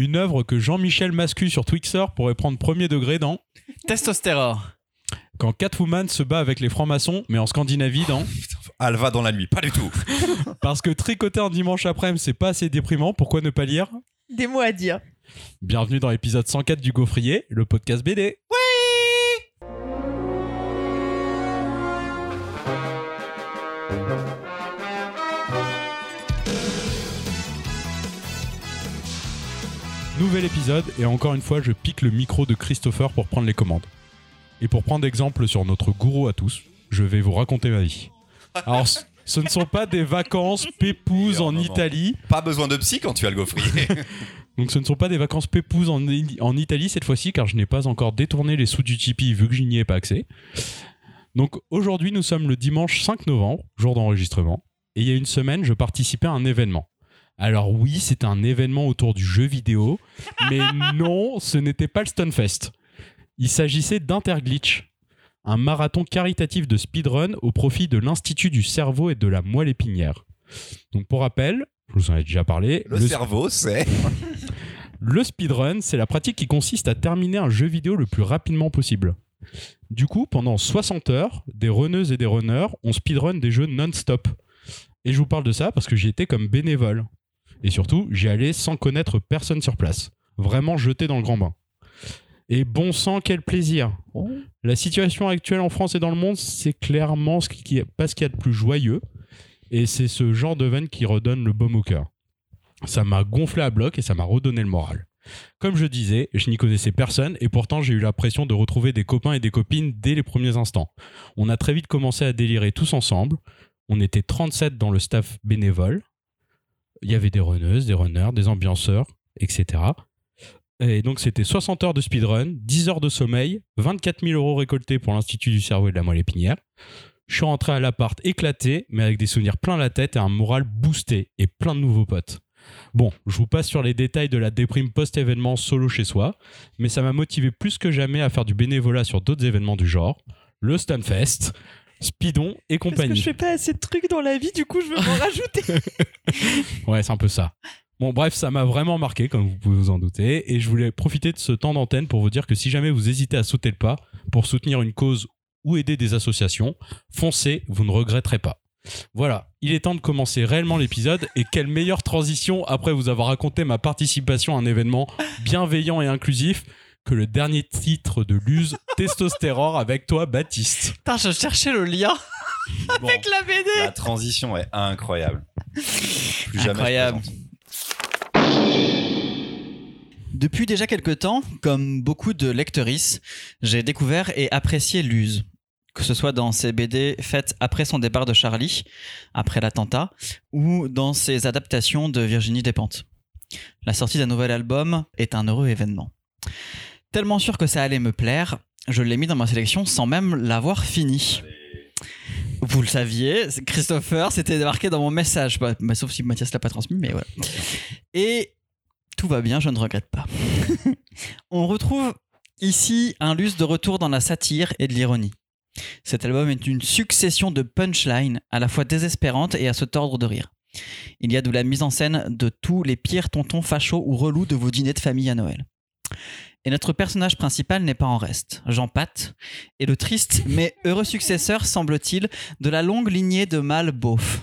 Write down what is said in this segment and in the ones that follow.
Une œuvre que Jean-Michel Mascu sur Twixer pourrait prendre premier degré dans Testostérone. Quand Catwoman se bat avec les francs-maçons, mais en Scandinavie dans Alva dans la nuit, pas du tout. Parce que tricoter un dimanche après-midi, c'est pas assez déprimant, pourquoi ne pas lire Des mots à dire. Bienvenue dans l'épisode 104 du Gaufrier, le podcast BD. Nouvel épisode, et encore une fois, je pique le micro de Christopher pour prendre les commandes. Et pour prendre exemple sur notre gourou à tous, je vais vous raconter ma vie. Alors, ce- ne sont pas des vacances pépouses en. Italie, Pas besoin de psy quand tu as le gaufrier. donc ce ne sont pas des vacances pépouses en, en Italie cette fois-ci, car je n'ai pas encore détourné les sous du Tipeee vu que je n'y ai pas accès. Donc aujourd'hui, nous sommes le dimanche 5 novembre, jour d'enregistrement, et il y a une semaine, je participais à un événement. Alors oui, c'était un événement autour du jeu vidéo, mais non, ce n'était pas le Stunfest. Il s'agissait d'Interglitch, un marathon caritatif de speedrun au profit de l'Institut du cerveau et de la moelle épinière. Donc pour rappel, je vous en ai déjà parlé, Le, le cerveau, c'est. le speedrun, c'est la pratique qui consiste à terminer un jeu vidéo le plus rapidement possible. Du coup, pendant 60 heures, des runneuses et des runners ont speedrun des jeux non-stop. Et je vous parle de ça parce que j'y étais comme bénévole. Et surtout, j'y allais sans connaître personne sur place. Vraiment jeté dans le grand bain. Et bon sang, quel plaisir La situation actuelle en France et dans le monde, c'est clairement ce qui est, pas ce qu'il y a de plus joyeux. Et c'est ce genre de veine qui redonne le baume au cœur. Ça m'a gonflé à bloc et ça m'a redonné le moral. Comme je disais, je n'y connaissais personne et pourtant j'ai eu l'impression de retrouver des copains et des copines dès les premiers instants. On a très vite commencé à délirer tous ensemble. On était 37 dans le staff bénévole. Il y avait des runneuses, des runners, des ambianceurs, etc. Et donc c'était 60 heures de speedrun, 10 heures de sommeil, 24 000 euros récoltés pour l'Institut du cerveau et de la moelle épinière. Je suis rentré à l'appart éclaté, mais avec des souvenirs plein la tête et un moral boosté et plein de nouveaux potes. Bon, je vous passe sur les détails de la déprime post-événement solo chez soi, mais ça m'a motivé plus que jamais à faire du bénévolat sur d'autres événements du genre, le Stunfest, Speedon et Parce que compagnie. je fais pas assez de trucs dans la vie, du coup, je veux m'en rajouter. Ouais, c'est un peu ça. Bon, bref, ça m'a vraiment marqué, comme vous pouvez vous en douter, et je voulais profiter de ce temps d'antenne pour vous dire que si jamais vous hésitez à sauter le pas pour soutenir une cause ou aider des associations, foncez, vous ne regretterez pas. Voilà, il est temps de commencer réellement l'épisode, et quelle meilleure transition après vous avoir raconté ma participation à un événement bienveillant et inclusif que le dernier titre de Luz, Testostérore, avec toi, Baptiste. Putain, je cherchais le lien. Bon, Avec la BD. la transition est incroyable. Plus Incroyable. Depuis déjà quelques temps, comme beaucoup de lectrices, j'ai découvert et apprécié Luz. Que ce soit dans ses BD faites après son départ de Charlie, après l'attentat, ou dans ses adaptations de Virginie Despentes. La sortie d'un nouvel album est un heureux événement. Tellement sûr que ça allait me plaire, je l'ai mis dans ma sélection sans même l'avoir fini. Vous le saviez, Christopher, c'était marqué dans mon message, Bah, bah, sauf si Mathias l'a pas transmis, mais voilà. Et tout va bien, je ne regrette pas. On retrouve ici un luce de retour dans la satire et de l'ironie. Cet album est une succession de punchlines à la fois désespérantes et à se tordre de rire. Il y a de la mise en scène de tous les pires tontons fachos ou relous de vos dîners de famille à Noël. Et notre personnage principal n'est pas en reste. Jean Pat est le triste mais heureux successeur, semble-t-il, de la longue lignée de mâles beaufs.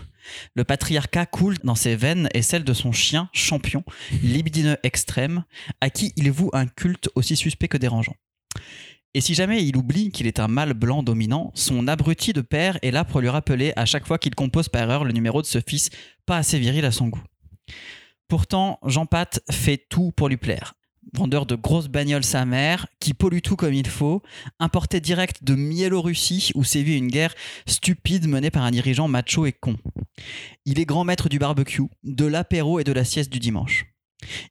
Le patriarcat coule dans ses veines et celle de son chien, champion, libidineux extrême, à qui il voue un culte aussi suspect que dérangeant. Et si jamais il oublie qu'il est un mâle blanc dominant, son abruti de père est là pour lui rappeler à chaque fois qu'il compose par erreur le numéro de ce fils pas assez viril à son goût. Pourtant, Jean Pat fait tout pour lui plaire. Vendeur de grosses bagnoles sa mère, qui pollue tout comme il faut, importé direct de Miélorussie où sévit une guerre stupide menée par un dirigeant macho et con. Il est grand maître du barbecue, de l'apéro et de la sieste du dimanche.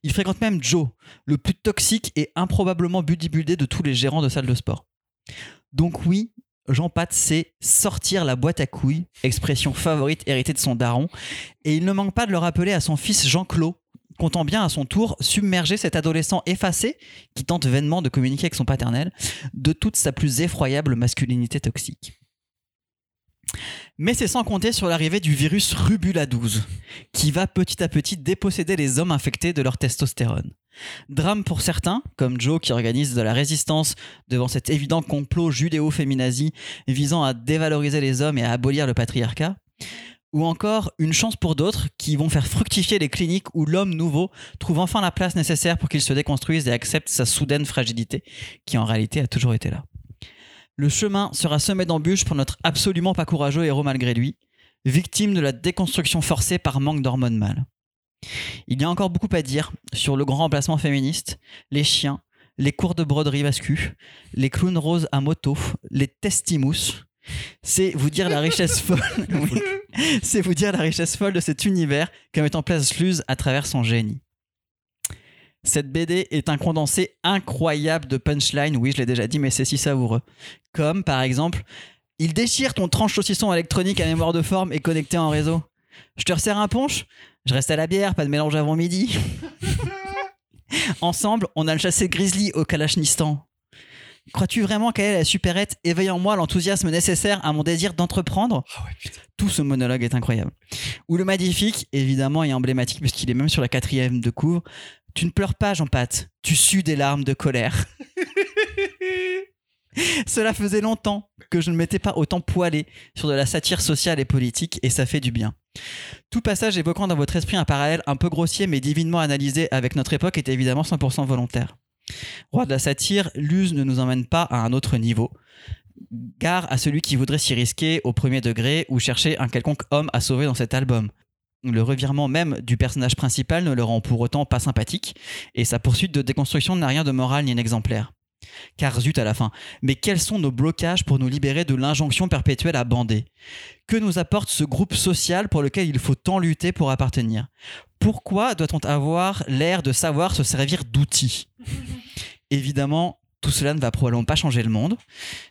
Il fréquente même Joe, le plus toxique et improbablement bodybuildé de tous les gérants de salles de sport. Donc oui, Jean Pat sait sortir la boîte à couilles, expression favorite héritée de son daron, et il ne manque pas de le rappeler à son fils Jean-Claude, comptant bien à son tour submerger cet adolescent effacé, qui tente vainement de communiquer avec son paternel, de toute sa plus effroyable masculinité toxique. Mais c'est sans compter sur l'arrivée du virus Rubula 12, qui va petit à petit déposséder les hommes infectés de leur testostérone. Drame pour certains, comme Joe qui organise de la résistance devant cet évident complot judéo-féminazi visant à dévaloriser les hommes et à abolir le patriarcat. Ou encore une chance pour d'autres qui vont faire fructifier les cliniques où l'homme nouveau trouve enfin la place nécessaire pour qu'il se déconstruise et accepte sa soudaine fragilité, qui en réalité a toujours été là. Le chemin sera semé d'embûches pour notre absolument pas courageux héros malgré lui, victime de la déconstruction forcée par manque d'hormones mâles. Il y a encore beaucoup à dire sur le grand remplacement féministe, les chiens, les cours de broderie vascu, les clowns roses à moto, les testimous. C'est vous dire la richesse folle. oui. C'est vous dire la richesse folle de cet univers que met en place Luz à travers son génie. Cette BD est un condensé incroyable de punchlines, oui je l'ai déjà dit mais c'est si savoureux. Comme par exemple, il déchire ton tranche saucisson électronique à mémoire de forme et connecté en réseau. Je te resserre un punch Je reste à la bière, pas de mélange avant midi. Ensemble, on a le chassé Grizzly au Kalachnistan. Crois-tu vraiment qu'elle est la supérette éveille en moi l'enthousiasme nécessaire à mon désir d'entreprendre? Tout ce monologue est incroyable. Ou le magnifique, évidemment, et emblématique puisqu'il est même sur la quatrième de couvre. Tu ne pleures pas, Jean Pat. Tu sues des larmes de colère. Cela faisait longtemps que je ne m'étais pas autant poilé sur de la satire sociale et politique, et ça fait du bien. Tout passage évoquant dans votre esprit un parallèle un peu grossier mais divinement analysé avec notre époque est évidemment 100% volontaire. Roi de la satire, l'use ne nous emmène pas à un autre niveau. Gare à celui qui voudrait s'y risquer au premier degré ou chercher un quelconque homme à sauver dans cet album. Le revirement même du personnage principal ne le rend pour autant pas sympathique, et sa poursuite de déconstruction n'a rien de moral ni d'exemplaire. Car zut à la fin, mais quels sont nos blocages pour nous libérer de l'injonction perpétuelle à bander? Que nous apporte ce groupe social pour lequel il faut tant lutter pour appartenir? Pourquoi doit-on avoir l'air de savoir se servir d'outils Évidemment, tout cela ne va probablement pas changer le monde,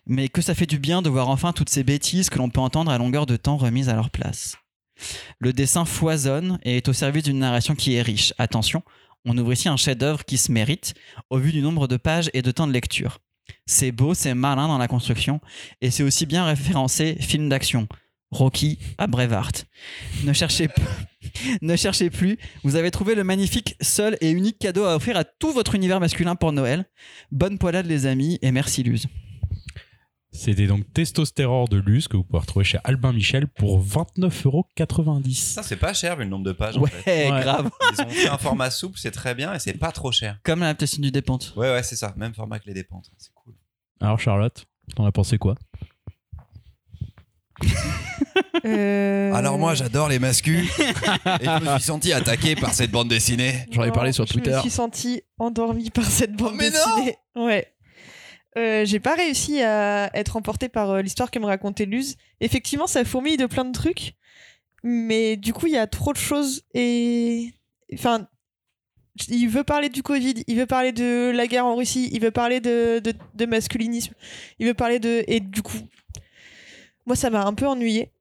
mais que ça fait du bien de voir enfin toutes ces bêtises que l'on peut entendre à longueur de temps remises à leur place. Le dessin foisonne et est au service d'une narration qui est riche. Attention, on ouvre ici un chef-d'œuvre qui se mérite au vu du nombre de pages et de temps de lecture. C'est beau, c'est malin dans la construction et c'est aussi bien référencé film d'action. Rocky à Brevard. Ne cherchez, ne cherchez plus, vous avez trouvé le magnifique, seul et unique cadeau à offrir à tout votre univers masculin pour Noël. Bonne poilade les amis et merci Luz. C'était donc Testostérore de Luz que vous pouvez retrouver chez Albin Michel pour 29,90€. Ça, c'est pas cher vu le nombre de pages. en Ouais, fait. Ouais. grave. Ils ont fait un format souple, c'est très bien et c'est pas trop cher. Comme l'adaptation du Dépente. Ouais, ouais, c'est ça. Même format que les dépentes. C'est cool. Alors Charlotte, t'en as pensé quoi? Euh, Alors moi, j'adore les mascus et je me suis senti attaqué par cette bande dessinée. J'en ai non, parlé sur Je Twitter. me suis sentie endormie par cette bande mais dessinée. Ouais. Euh, j'ai pas réussi à être emportée par euh, l'histoire que me racontait Luz. Effectivement, ça fourmille de plein de trucs, mais du coup, il y a trop de choses et. Enfin. Il veut parler du Covid, il veut parler de la guerre en Russie, il veut parler de, de, de masculinisme, il veut parler de. Et du coup, moi, ça m'a un peu ennuyé.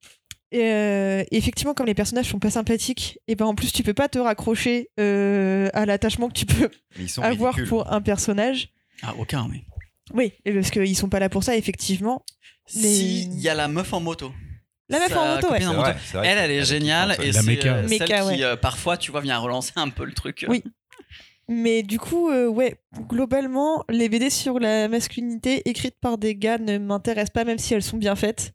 Et, euh, effectivement, comme les personnages sont pas sympathiques, et ben en plus, tu peux pas te raccrocher euh, à l'attachement que tu peux Mais avoir ridicules. pour un personnage. Ah, aucun, oui. Oui, et parce qu'ils sont pas là pour ça, effectivement. Mais- Si, il y a la meuf en moto. La meuf en moto, ouais. copine en C'est moto. vrai, c'est vrai. Elle, elle est géniale et La c'est méca. euh, Méca, celle ouais. qui euh, parfois, tu vois, vient relancer un peu le truc. Oui. Mais du coup, euh, ouais, globalement, les BD sur la masculinité écrites par des gars ne m'intéressent pas, même si elles sont bien faites.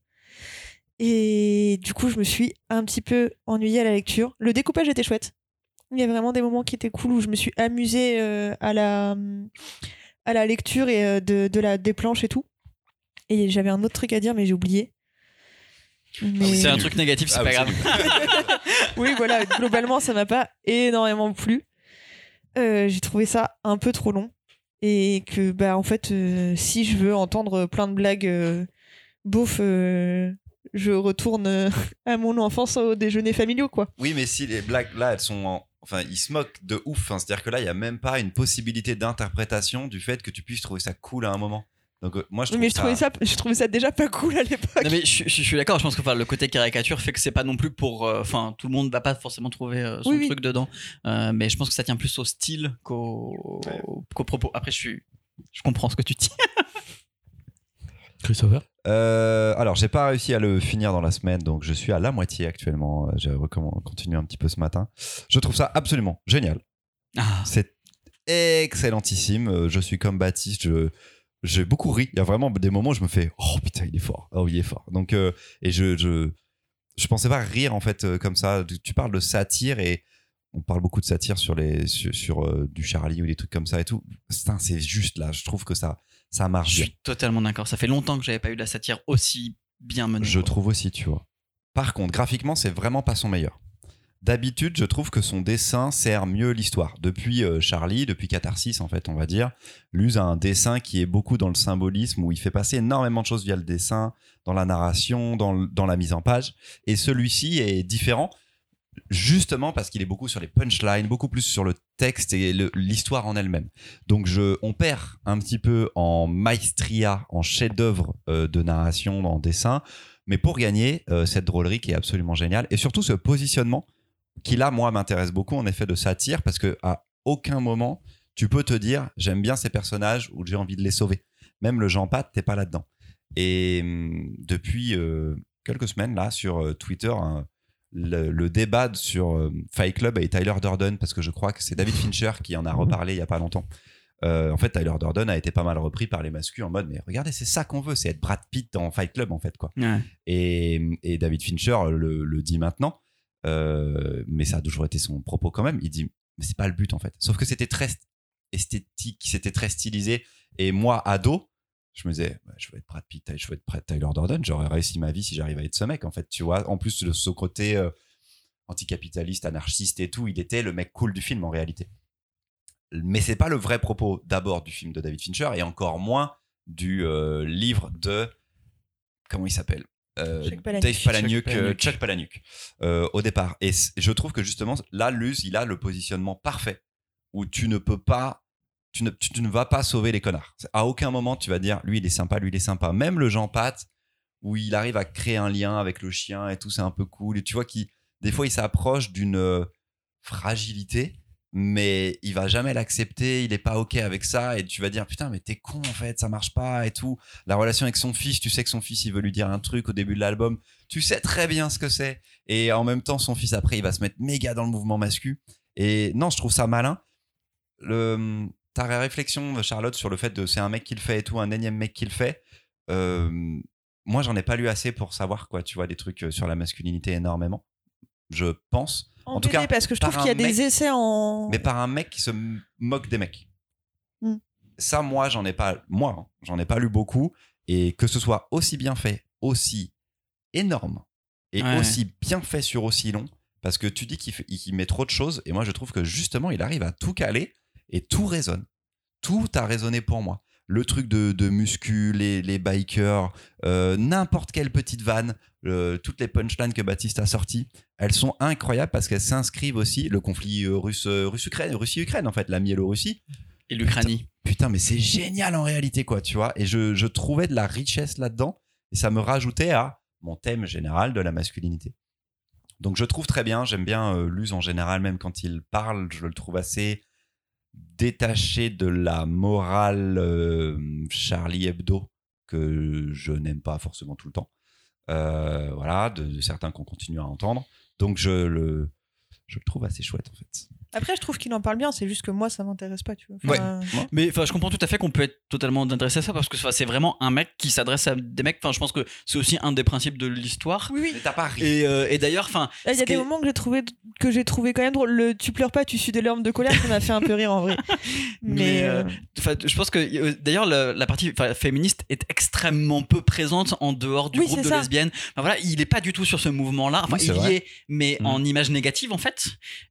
Et du coup, je me suis un petit peu ennuyée à la lecture. Le découpage était chouette. Il y a vraiment des moments qui étaient cool où je me suis amusée euh, à, la, à la lecture et euh, de, de la, des planches et tout. Et j'avais un autre truc à dire, mais j'ai oublié. Mais- C'est un truc négatif, c'est Ah, pas grave. oui, voilà, globalement, ça m'a pas énormément plu. Euh, j'ai trouvé ça un peu trop long. Et que, bah, en fait, euh, si je veux entendre plein de blagues euh, beauf, euh, je retourne euh, à mon enfance au déjeuner familiaux, quoi. Oui, mais si les blagues là, elles sont en- Enfin, ils se moquent de ouf. Hein. C'est-à-dire que là, il n'y a même pas une possibilité d'interprétation du fait que tu puisses trouver ça cool à un moment. Donc, euh, moi, je trouve Mais je ça... trouvais, ça, je trouvais ça déjà pas cool à l'époque. Non, mais je, je- je suis d'accord, je pense que enfin, le côté caricature fait que c'est pas non plus pour. euh, Enfin, tout le monde va pas forcément trouver euh, son Oui, oui. truc dedans. Euh, mais je pense que ça tient plus au style qu'au Ouais. qu'au propos. Après, je suis. Je comprends ce que tu dis. Christopher Euh, alors, j'ai pas réussi à le finir dans la semaine, donc je suis à la moitié actuellement. Euh, J'ai recomm- continué un petit peu ce matin. Je trouve ça absolument génial. Ah, C'est excellentissime. Euh, Je suis comme Baptiste, je j'ai beaucoup ri. Il y a vraiment des moments où je me fais oh putain il est fort, oh il est fort. Donc euh, et je je je pensais pas rire en fait comme ça. Tu- parles de satire et on parle beaucoup de satire sur les sur, sur, euh, du Charlie ou des trucs comme ça et tout. C'est juste là. Je trouve que ça ça marche Je suis totalement d'accord. Ça fait longtemps que j'avais pas eu de la satire aussi bien menée. Je quoi. trouve aussi, tu vois. Par contre, graphiquement, c'est vraiment pas son meilleur. D'habitude, je trouve que son dessin sert mieux l'histoire. Depuis euh, Charlie, depuis Catharsis, en fait, on va dire, Luz a un dessin qui est beaucoup dans le symbolisme, où il fait passer énormément de choses via le dessin, dans la narration, dans, dans la mise en page. Et celui-ci est différent, justement parce qu'il est beaucoup sur les punchlines, beaucoup plus sur le texte et l'histoire en elle-même. Donc, je, on perd un petit peu en maestria, en chef-d'œuvre euh, de narration, en dessin. Mais pour gagner, euh, cette drôlerie qui est absolument géniale, et surtout ce positionnement qui là, moi, m'intéresse beaucoup en effet de satire, parce que à aucun moment, tu peux te dire, j'aime bien ces personnages ou j'ai envie de les sauver. Même le Jean Pat, t'es pas là-dedans. Et hum, depuis euh, quelques semaines, là, sur Twitter, le, le débat sur euh, Fight Club et Tyler Durden, parce que je crois que c'est David Fincher qui en a reparlé il y a pas longtemps. Euh, en fait, Tyler Durden a été pas mal repris par les masculins en mode, mais regardez, c'est ça qu'on veut, c'est être Brad Pitt dans Fight Club, en fait, quoi. Ouais. Et, et David Fincher le, le dit maintenant, euh, mais ça a toujours été son propos quand même. Il dit, mais c'est pas le but en fait. Sauf que c'était très esthétique, c'était très stylisé. Et moi, ado, je me disais, bah, je veux être Brad Pitt, je veux être Brad Tyler Durden, j'aurais réussi ma vie si j'arrivais à être ce mec en fait. Tu vois, en plus de ce côté euh, anticapitaliste, anarchiste et tout, il était le mec cool du film en réalité. Mais c'est pas le vrai propos d'abord du film de David Fincher et encore moins du euh, livre de comment il s'appelle Euh, Palahniuk. Dave Palahniuk, Chuck euh, Palahniuk. Chuck Palahniuk, euh, au départ. Et je trouve que justement là, Luz, il a le positionnement parfait où tu ne peux pas, tu ne, tu, ne vas pas sauver les connards. À aucun moment tu vas dire lui il est sympa, lui il est sympa. Même le Jean Pat où il arrive à créer un lien avec le chien et tout, c'est un peu cool. Et tu vois qu'il des fois il s'approche d'une euh, fragilité mais il va jamais l'accepter, il est pas ok avec ça et tu vas dire putain mais t'es con en fait, ça marche pas et tout. La relation avec son fils, tu sais que son fils il veut lui dire un truc au début de l'album, tu sais très bien ce que c'est et en même temps son fils après il va se mettre méga dans le mouvement mascu et non je trouve ça malin. Le, ta réflexion Charlotte sur le fait de c'est un mec qui le fait et tout, un énième mec qui le fait, euh, moi j'en ai pas lu assez pour savoir quoi, tu vois des trucs euh, sur la masculinité énormément. Je pense, En, En tout BD, cas, parce que je par trouve qu'il y a des essais en. mais par un mec qui se moque des mecs. Mm. Ça, moi, j'en ai pas, moi, hein, j'en ai pas lu beaucoup, et que ce soit aussi bien fait, aussi énorme, et Ouais. aussi bien fait sur aussi long, parce que tu dis qu'il met trop de choses, et moi, je trouve que justement, il arrive à tout caler, et tout résonne. Tout a résonné pour moi. Le truc de, de muscu, les, les bikers, euh, n'importe quelle petite vanne, euh, toutes les punchlines que Baptiste a sorties, elles sont incroyables parce qu'elles s'inscrivent aussi le conflit euh, russe russe-Ukraine Russie-Ukraine en fait la Biélorussie Et l'Ukraine. putain mais c'est génial en réalité quoi tu vois et je, je trouvais de la richesse là-dedans et ça me rajoutait à mon thème général de la masculinité donc je trouve très bien j'aime bien euh, Luz en général même quand il parle je le trouve assez détaché de la morale euh, Charlie Hebdo que je n'aime pas forcément tout le temps. Euh, voilà de, de certains qu'on continue à entendre. Donc je le je le trouve assez chouette en fait Après, je trouve qu'il en parle bien, c'est juste que moi, ça m'intéresse pas, tu vois. Enfin, Mais enfin, je comprends tout à fait qu'on peut être totalement intéressé à ça parce que enfin, c'est vraiment un mec qui s'adresse à des mecs. Enfin, je pense que c'est aussi un des principes de l'histoire. Oui, oui. mais t'as pas ri Et, euh, et d'ailleurs, enfin, Il y a des moments que j'ai trouvé que j'ai trouvé quand même drôle. Le tu pleures pas, tu suis des larmes de colère, ça m'a fait un peu rire en vrai. Mais, Mais euh, euh, Enfin, je pense que d'ailleurs la, la partie féministe est extrêmement peu présente en dehors du Oui, groupe c'est de ça. lesbiennes. Enfin, voilà, il est pas du tout sur ce mouvement-là. Enfin, Oui, il y est, mais Mm. en image négative en fait,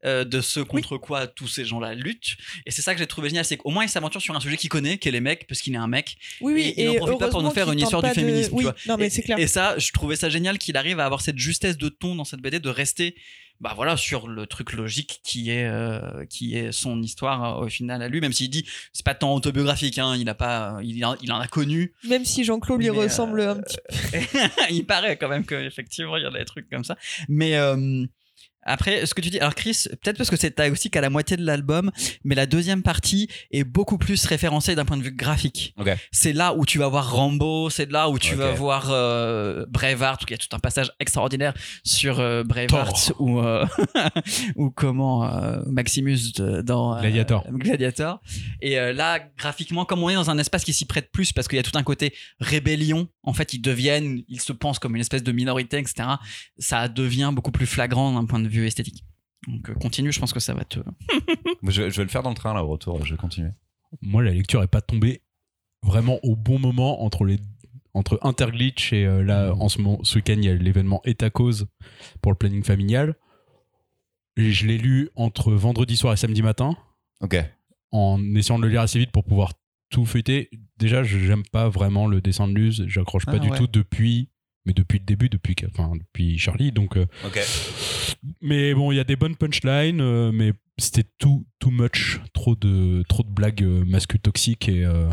euh, de ce contre quoi tous ces gens-là luttent. Et c'est ça que j'ai trouvé génial, c'est qu'au moins il s'aventure sur un sujet qu'il connaît, qui est les mecs, parce qu'il est un mec. oui, oui. et il en profite pas pour nous faire une histoire du de- féminisme, tu Oui, vois. non, mais et, c'est clair. et ça, je trouvais ça génial qu'il arrive à avoir cette justesse de ton dans cette BD, de rester, bah voilà, sur le truc logique qui est euh, qui est son histoire euh, au final à lui, même s'il dit c'est pas tant autobiographique, hein, il a pas, il, en- il en a connu. Même si Jean-Claude lui ressemble euh, un petit il paraît quand même qu'effectivement il y a des trucs comme ça, mais euh, Après, ce que tu dis, alors Chris, peut-être parce que c'est aussi qu'à la moitié de l'album, mais la deuxième partie est beaucoup plus référencée d'un point de vue graphique. Ok. C'est là où tu vas voir Rambo, c'est là où tu vas voir euh, Braveheart, où il y a tout un passage extraordinaire sur euh, Braveheart ou euh, ou comment Maximus de- dans Gladiator. Gladiator. Et là, graphiquement, comme on est dans un espace qui s'y prête plus, parce qu'il y a tout un côté rébellion, en fait, ils deviennent, ils se pensent comme une espèce de minorité, etc. Ça devient beaucoup plus flagrant d'un point de vue esthétique. Donc euh, continue, je pense que ça va te. Je, je vais le faire dans le train là au retour, je vais continuer. Moi, la lecture est pas tombée vraiment au bon moment entre les entre Interglitch et euh, là en ce moment ce week-end il y a l'événement État cause pour le planning familial. Et je l'ai lu entre vendredi soir et samedi matin Ok. en essayant de le lire assez vite pour pouvoir tout feuilleter. Déjà, je j'aime pas vraiment le dessin de Luz, j'accroche pas Ah, du ouais. tout depuis mais depuis le début depuis enfin depuis Charlie donc euh, Ok. mais bon, il y a des bonnes punchlines, euh, mais c'était too, too much, trop de, trop de blagues euh, masculines toxiques et. euh,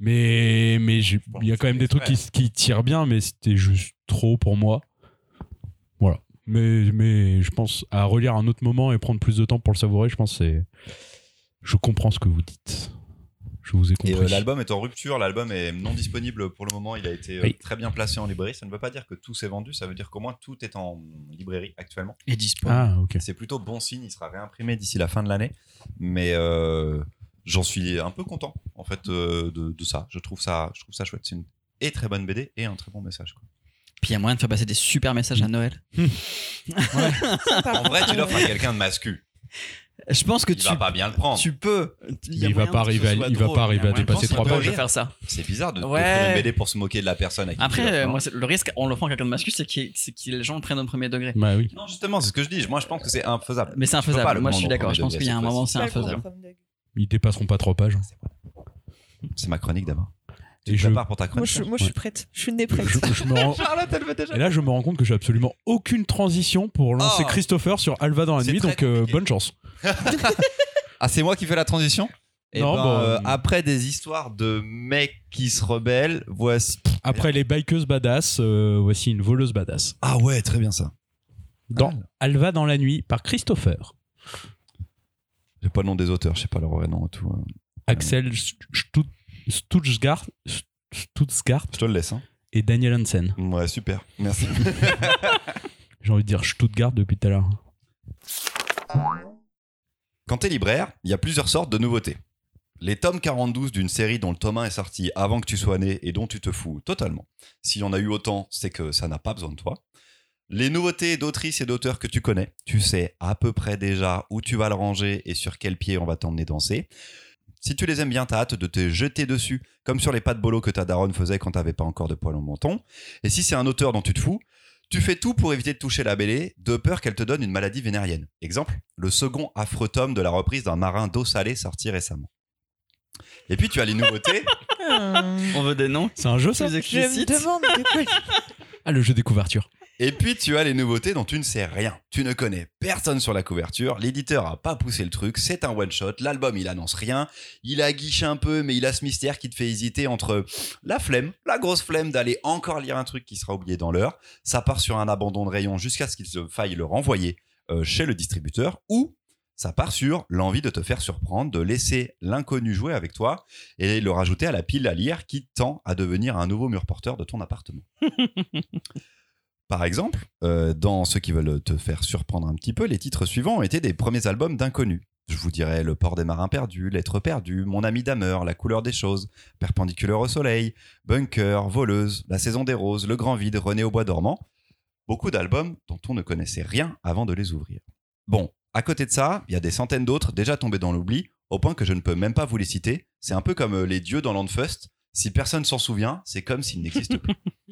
mais mais Bon, il y a quand même des trucs qui, qui tirent bien, mais c'était juste trop pour moi. Voilà. Mais, mais je pense à relire à un autre moment et prendre plus de temps pour le savourer, je pense c'est. Je comprends ce que vous dites. Je vous ai Et compris. euh, l'album est en rupture, l'album est non disponible pour le moment, il a été euh, Oui. très bien placé en librairie. Ça ne veut pas dire que tout s'est vendu, ça veut dire qu'au moins tout est en librairie actuellement. Et dispo. ah. C'est plutôt bon signe, il sera réimprimé d'ici la fin de l'année. Mais euh, j'en suis un peu content en fait euh, de, de ça. Je trouve ça, je trouve ça chouette. C'est une et très bonne BD et un très bon message. quoi. Puis il y a moyen de faire passer des super messages à Noël. En vrai, tu l'offres à quelqu'un de mascu. Je pense que Il tu, va pas bien le prendre. tu peux. y a Il va moyen pas que ce arriver à- soit il va drôle. pas arriver Il y a à moyen dépasser que ce trois pages. de faire ça. C'est bizarre de, de Ouais. trouver une BD pour se moquer de la personne. À qui tu Après, euh, hein. moi, c'est- le risque, on le prend à quelqu'un de masculin, c'est qu'il- c'est que les gens le prennent au premier degré. Bah oui. Non, justement, c'est ce que je dis. Moi, je pense que c'est infaisable. Mais c'est Tu peux pas infaisable. le Moi, je prendre suis au d'accord. premier Je pense degré, qu'il y a un cette moment, c'est Pas infaisable. Ils dépasseront pas trois pages. C'est ma chronique d'abord. Tu Et te je- prépares pour ta Moi, chronique je, moi, je suis prête. Je suis née prête. Je, je me rends- Charlotte, elle veut déjà. Et là, je me rends compte que j'ai absolument aucune transition pour lancer Oh. Christopher sur Alva dans la C'est nuit, très donc euh, compliqué. bonne chance. Ah, c'est moi qui fais la transition? Eh Non, ben, bon, euh, euh, après des histoires de mecs qui se rebellent, voici. Après les bikeuses badass, euh, voici une voleuse badass. Ah ouais, très bien ça. Dans Alva dans la nuit par Christopher. J'ai pas le nom des auteurs, je sais pas leur vrai nom et tout. euh. Axel Stut- Stutzgart, Stutzgart Je te le laisse. Hein. et Daniel Hansen. Ouais, super. Merci. J'ai envie de dire Stuttgart depuis tout à l'heure. Quand t'es libraire, il y a plusieurs sortes de nouveautés. Les tomes 42 d'une série dont le tome 1 est sorti avant que tu sois né et dont tu te fous totalement. S'il y en a eu autant, c'est que ça n'a pas besoin de toi. Les nouveautés d'autrices et d'auteurs que tu connais, tu sais à peu près déjà où tu vas le ranger et sur quel pied on va t'emmener danser. Si tu les aimes bien, t'as hâte de te jeter dessus, comme sur les pas de bolo que ta daronne faisait quand t'avais pas encore de poils au menton. Et si c'est un auteur dont tu te fous, tu fais tout pour éviter de toucher la BD, de peur qu'elle te donne une maladie vénérienne. Exemple, le second affreux tome de la reprise d'un marin d'eau salée sorti récemment. Et puis tu as les nouveautés. On veut des noms C'est un jeu ça Je me demande de quoi. Ah, le jeu des couvertures. Et puis tu as les nouveautés dont tu ne sais rien. Tu ne connais personne sur la couverture, l'éditeur a pas poussé le truc, c'est un one shot, l'album il annonce rien, il a guiché un peu mais il a ce mystère qui te fait hésiter entre la flemme, la grosse flemme d'aller encore lire un truc qui sera oublié dans l'heure, ça part sur un abandon de rayon jusqu'à ce qu'il se faille le renvoyer euh, chez le distributeur ou ça part sur l'envie de te faire surprendre, de laisser l'inconnu jouer avec toi et le rajouter à la pile à lire qui tend à devenir un nouveau mur porteur de ton appartement. Par exemple, euh, dans ceux qui veulent te faire surprendre un petit peu, les titres suivants ont été des premiers albums d'inconnus. Je vous dirais Le port des marins perdus, Lettres perdues, Mon ami Damer, La couleur des choses, Perpendiculaire au soleil, Bunker, Voleuse, La saison des roses, Le grand vide, René au bois dormant. Beaucoup d'albums dont on ne connaissait rien avant de les ouvrir. Bon, à côté de ça, il y a des centaines d'autres déjà tombés dans l'oubli, au point que je ne peux même pas vous les citer. C'est un peu comme euh, les dieux dans Landfust. Si personne s'en souvient, c'est comme s'ils n'existent plus.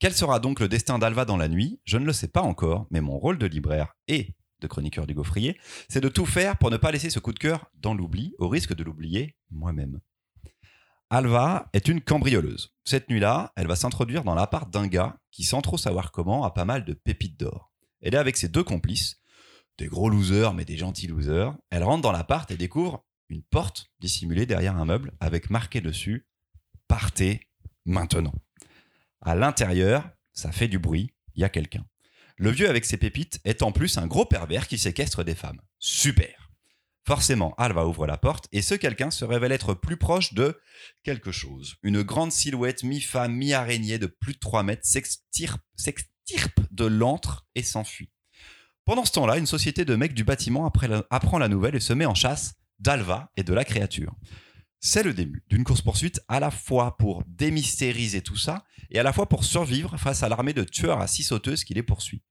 Quel sera donc le destin d'Alva dans la nuit? Je ne le sais pas encore, mais mon rôle de libraire et de chroniqueur du gaufrier, c'est de tout faire pour ne pas laisser ce coup de cœur dans l'oubli, au risque de l'oublier moi-même. Alva est une cambrioleuse. Cette nuit-là, elle va s'introduire dans l'appart d'un gars qui, sans trop savoir comment, a pas mal de pépites d'or. Elle est avec ses deux complices, des gros losers, mais des gentils losers. Elle rentre dans l'appart et découvre une porte dissimulée derrière un meuble avec marqué dessus Partez maintenant. À l'intérieur, ça fait du bruit, il y a quelqu'un. Le vieux avec ses pépites est en plus un gros pervers qui séquestre des femmes. Super. Forcément, Alva ouvre la porte et ce quelqu'un se révèle être plus proche de quelque chose. Une grande silhouette mi-femme, mi-araignée de plus de 3 mètres s'extirpe de l'antre et s'enfuit. Pendant ce temps-là, une société de mecs du bâtiment apprend la nouvelle et se met en chasse d'Alva et de la créature. C'est le début d'une course-poursuite à la fois pour démystériser tout ça et à la fois pour survivre face à l'armée de tueurs à six sauteuses qui les poursuit.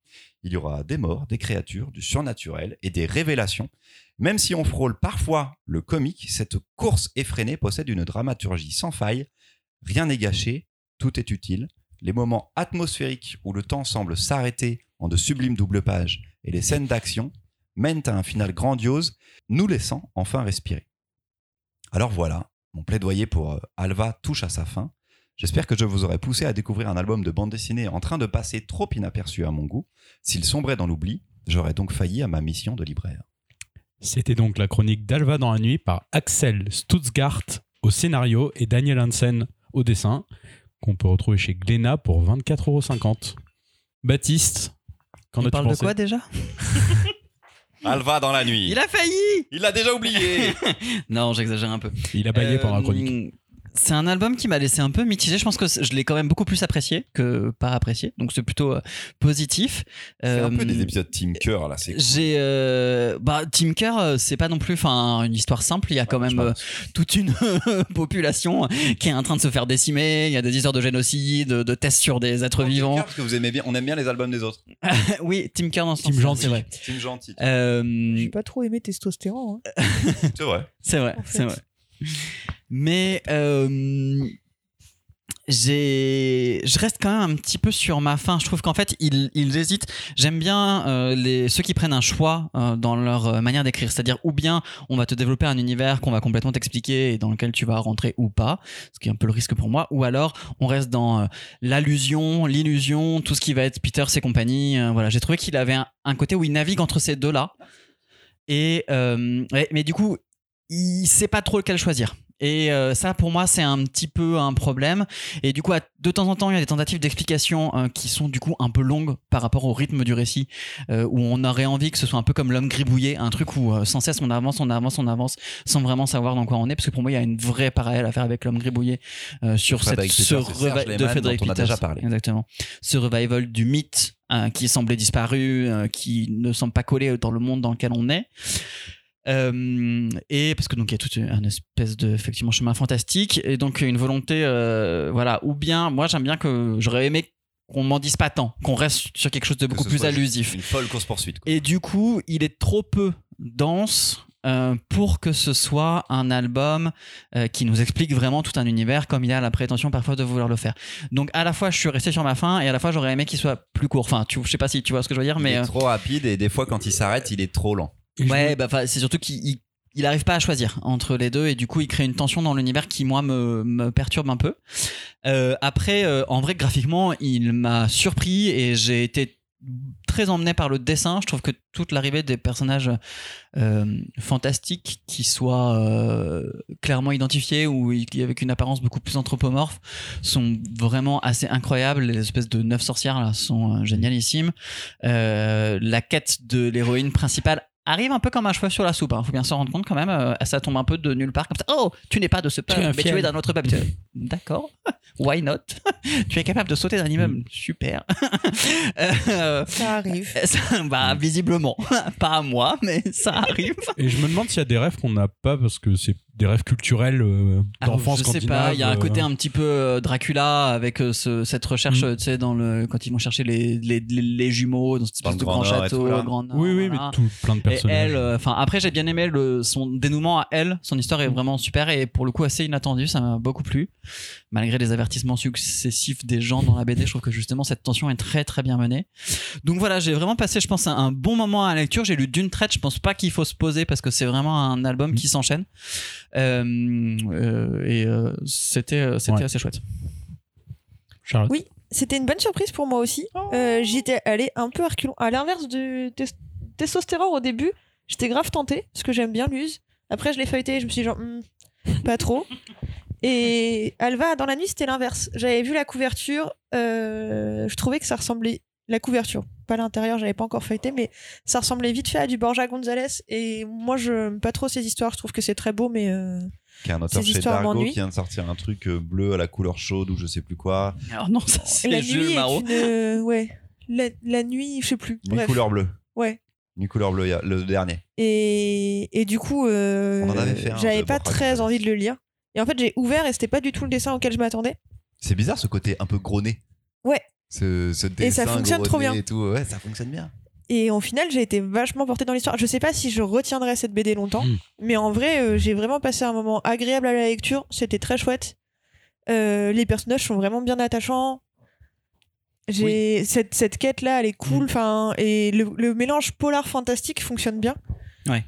Il y aura des morts, des créatures, du surnaturel et des révélations. Même si on frôle parfois le comique, cette course effrénée possède une dramaturgie sans faille. Rien n'est gâché, tout est utile. Les moments atmosphériques où le temps semble s'arrêter en de sublimes doubles pages et les scènes d'action mènent à un final grandiose, nous laissant enfin respirer. Alors voilà, mon plaidoyer pour euh, Alva touche à sa fin. J'espère que je vous aurai poussé à découvrir un album de bande dessinée en train de passer trop inaperçu à mon goût. S'il sombrait dans l'oubli, j'aurais donc failli à ma mission de libraire. C'était donc la chronique d'Alva dans la nuit par Axel Stutzgart au scénario et Daniel Hansen au dessin, qu'on peut retrouver chez Glénat pour 24,50€. Baptiste, qu'en On as-tu parle de quoi déjà? Alva dans la nuit Il a failli Il l'a déjà oublié Non, j'exagère un peu. Il a baillé Euh, pendant la chronique. C'est un album qui m'a laissé un peu mitigé. Je pense que je l'ai quand même beaucoup plus apprécié que pas apprécié. Donc c'est plutôt euh, positif. C'est un peu Euh, des épisodes Team Cœur là, cool. J'ai euh, bah Tim Kerr, euh, c'est pas non plus enfin une histoire simple. Il y a quand Ouais, même euh, toute une population qui est en train de se faire décimer. Il y a des histoires de génocide, de, de tests sur des êtres Team vivants. Cœur, Parce que vous aimez bien, on aime bien les albums des autres. oui, Tim Kerr dans ce Team gentil. c'est vrai. Team gentil. Euh, J'ai pas trop aimé testostéron. hein. C'est vrai. C'est vrai, en fait. c'est vrai. Mais euh, je reste quand même un petit peu sur ma fin. Je trouve qu'en fait, ils, ils hésitent. J'aime bien euh, les, ceux qui prennent un choix euh, dans leur manière d'écrire. C'est-à-dire, ou bien on va te développer un univers qu'on va complètement t'expliquer et dans lequel tu vas rentrer ou pas, ce qui est un peu le risque pour moi. Ou alors, on reste dans l'allusion, l'illusion, tout ce qui va être Peters et compagnie. Voilà, j'ai trouvé qu'il avait un, côté où il navigue entre ces deux-là. Et mais du coup, il sait pas trop lequel choisir. Et euh, ça, pour moi, c'est un petit peu un problème. Et du coup, de temps en temps, il y a des tentatives d'explication euh, qui sont du coup un peu longues par rapport au rythme du récit, euh, où on aurait envie que ce soit un peu comme l'homme gribouillé, un truc où euh, sans cesse on avance, on avance, on avance, sans vraiment savoir dans quoi on est. Parce que pour moi, il y a une vraie parallèle à faire avec l'homme gribouillé euh, sur cette, ce reva- de Frédéric déjà parlé. Exactement. Ce revival du mythe euh, qui semblait disparu, euh, qui ne semble pas collé dans le monde dans lequel on est. Euh, et parce que donc il y a tout un espèce de effectivement chemin fantastique et donc une volonté euh, voilà ou bien moi j'aime bien que j'aurais aimé qu'on m'en dise pas tant qu'on reste sur quelque chose de beaucoup plus allusif Une folle course poursuite. et du coup il est trop peu dense euh, pour que ce soit un album euh, qui nous explique vraiment tout un univers comme il a la prétention parfois de vouloir le faire. Donc à la fois je suis resté sur ma fin et à la fois j'aurais aimé qu'il soit plus court. Enfin, tu, je sais pas si tu vois ce que je veux dire, il mais est euh, trop rapide et des fois quand il s'arrête, il est trop lent. Ouais, bah, enfin, c'est surtout qu'il il, arrive pas à choisir entre les deux et du coup il crée une tension dans l'univers qui moi me, me perturbe un peu. Euh, après, euh, en vrai, graphiquement, il m'a surpris et j'ai été très emmené par le dessin. Je trouve que toute l'arrivée des personnages euh, fantastiques qui soient euh, clairement identifiés ou avec une apparence beaucoup plus anthropomorphe sont vraiment assez incroyables. Les espèces de neuf sorcières là sont euh, génialissimes. Euh, la quête de l'héroïne principale arrive un peu comme un cheveu sur la soupe. Il faut bien s'en rendre compte quand même. Euh, ça tombe un peu de nulle part comme ça. Oh, tu n'es pas de ce peuple, mais tu es d'un autre peuple. D'accord. Why not? Tu es capable de sauter d'un immeuble. Super. Euh, Ça arrive. ça- bah, visiblement. pas à moi, mais ça arrive. Et je me demande s'il y a des rêves qu'on n'a pas parce que c'est des rêves culturels euh, Alors, d'enfance je sais pas, il y a un scandinave, côté euh, un petit peu euh, Dracula avec euh, ce- cette recherche, Mm. euh, tu sais, dans le quand ils vont chercher les, les, les, les jumeaux dans cette espèce de Grand château. Grand Nord, Oui, oui, mais tout plein de Et personnages. elle, euh, enfin après j'ai bien aimé le, son dénouement à elle, son histoire est vraiment super et pour le coup assez inattendue, ça m'a beaucoup plu. Malgré les avertissements successifs des gens dans la BD, je trouve que justement cette tension est très très bien menée. Donc voilà, j'ai vraiment passé, je pense, un, un bon moment à la lecture. J'ai lu d'une traite, je pense pas qu'il faut se poser parce que c'est vraiment un album qui s'enchaîne. Euh, euh, et euh, c'était c'était Ouais. assez chouette. Charlotte. Oui. C'était une bonne surprise pour moi aussi. Euh, J'étais allée un peu à reculons. À l'inverse de tes- Testostérone au début, j'étais grave tentée parce que j'aime bien l'use. Après, je l'ai feuilleté et je me suis dit, genre, Hmm, pas trop. Et Alva, dans la nuit, c'était l'inverse. J'avais vu la couverture, euh, je trouvais que ça ressemblait la couverture, pas l'intérieur, j'avais pas encore feuilleté, mais ça ressemblait vite fait à du Borja González. Et moi, je n'aime pas trop ces histoires. Je trouve que c'est très beau, mais euh, Qui est un auteur Ces chez histoires Dargo m'ennuient. qui vient de sortir un truc euh, bleu à la couleur chaude ou je sais plus quoi. Alors non, ça c'est la nuit Marot. est une, euh, ouais, la, la nuit, je sais plus. Bref. couleur bleue. Ouais. Nuit couleur bleue, le dernier. Et, et du coup, euh, On en avait fait un j'avais de pas Borja très envie de le lire. Et en fait, j'ai ouvert et c'était pas du tout le dessin auquel je m'attendais. C'est bizarre ce côté un peu gros nez. Ouais. Ce, ce Et ça fonctionne trop bien. Et tout. Ouais, ça fonctionne bien. Et au final, j'ai été vachement portée dans l'histoire. Je sais pas si je retiendrai cette BD longtemps, Mm. mais en vrai, euh, j'ai vraiment passé un moment agréable à la lecture. C'était très chouette. Euh, les personnages sont vraiment bien attachants. J'ai cette, cette quête là, elle est cool. Enfin, et le, le mélange polar fantastique fonctionne bien. Ouais.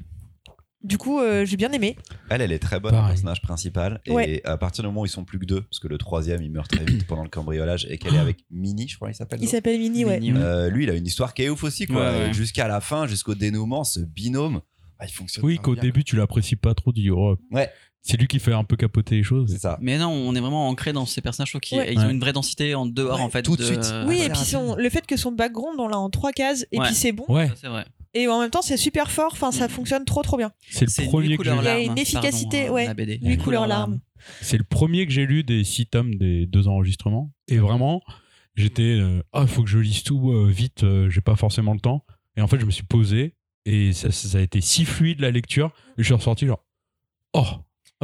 Du coup, euh, j'ai bien aimé. Elle, elle est très bonne, le personnage principal. Et Ouais. à partir du moment où ils sont plus que deux, parce que le troisième, il meurt très vite pendant le cambriolage et qu'elle est avec Minnie, je crois qu'il s'appelle. Il s'appelle Mini, ouais. Mini, ouais. Euh, lui, il a une histoire qui est ouf aussi, quoi. Ouais, ouais. Et Jusqu'à la fin, jusqu'au dénouement, ce binôme, ah, il fonctionne. Oui, qu'au début, tu l'apprécies pas trop. Tu dis, oh, Ouais. c'est lui qui fait un peu capoter les choses. C'est ça. Mais non, on est vraiment ancré dans ces personnages je qu'ils Ouais. ils ont une vraie densité en dehors Ouais, en fait. tout de suite. Oui, et puis son, le fait que son background, on l'a en trois cases, et Ouais. puis c'est bon. Ouais, Ça, c'est vrai. Et en même temps, c'est super fort. Enfin, ça Mm. fonctionne trop, trop bien. c'est le premier que j'ai Il y a une efficacité, pardon, ouais. La BD. Nuit couleur larme. C'est le premier que j'ai lu des six tomes des deux enregistrements. Et vraiment, j'étais, euh, ah, faut que je lise tout euh, vite. euh, j'ai pas forcément le temps. Et en fait, je me suis posé et ça, ça a été si fluide la lecture. Et je suis ressorti genre, oh,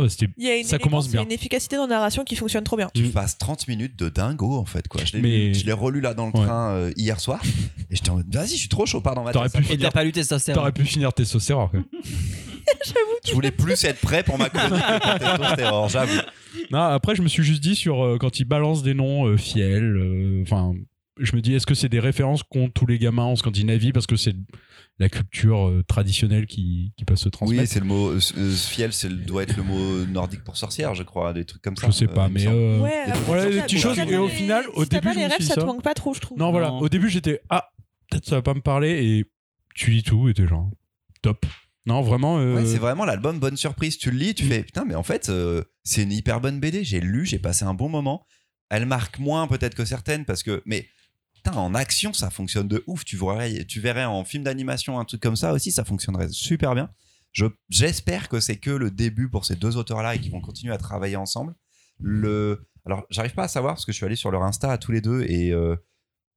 c'était. Il y a une, Ça élégance, commence il y a bien. une efficacité dans la narration qui fonctionne trop bien. Tu Mm. passes 30 minutes de dingo, en fait, quoi. Je l'ai Mais- relu là dans le Ouais. train euh, hier soir. Et j'étais en mode, vas-y, je suis trop chaud, pardon. T'aurais Mathias. pu Et finir. t'as pas lu tes saucères. T'aurais pu finir tes saucères. quoi. Je voulais plus être prêt pour ma j'avoue. Non, après, je me suis juste dit sur euh, quand ils balancent des noms euh, fiels. euh, Enfin, je me dis, est-ce que c'est des références qu'ont tous les gamins en Scandinavie parce que c'est la culture euh, traditionnelle qui, qui peut se Oui, transmettre. c'est le mot. euh, euh, fiel, c'est le- doit être le mot nordique pour sorcière, je crois, des trucs comme ça. je sais euh, pas, mais euh, Ouais, voilà, des petites choses. Et au final, au si début, pas les rêves, ça te manque pas trop, je trouve. Non, voilà. Non. Au début, j'étais ah, peut-être ça va pas me parler et tu lis tout et t'es genre top. Non, vraiment. euh, Ouais, c'est vraiment l'album bonne surprise. Tu le lis, tu fais putain, mais en fait, euh, c'est une hyper bonne BD. J'ai lu, j'ai passé un bon moment. Elle marque moins peut-être que certaines parce que, mais en action, ça fonctionne de ouf. Tu verrais, tu verrais en film d'animation un truc comme ça aussi, ça fonctionnerait super bien. Je- J'espère que c'est que le début pour ces deux auteurs-là et qu'ils vont continuer à travailler ensemble. Le, alors, j'arrive pas à savoir parce que je suis allé sur leur Insta à tous les deux et euh,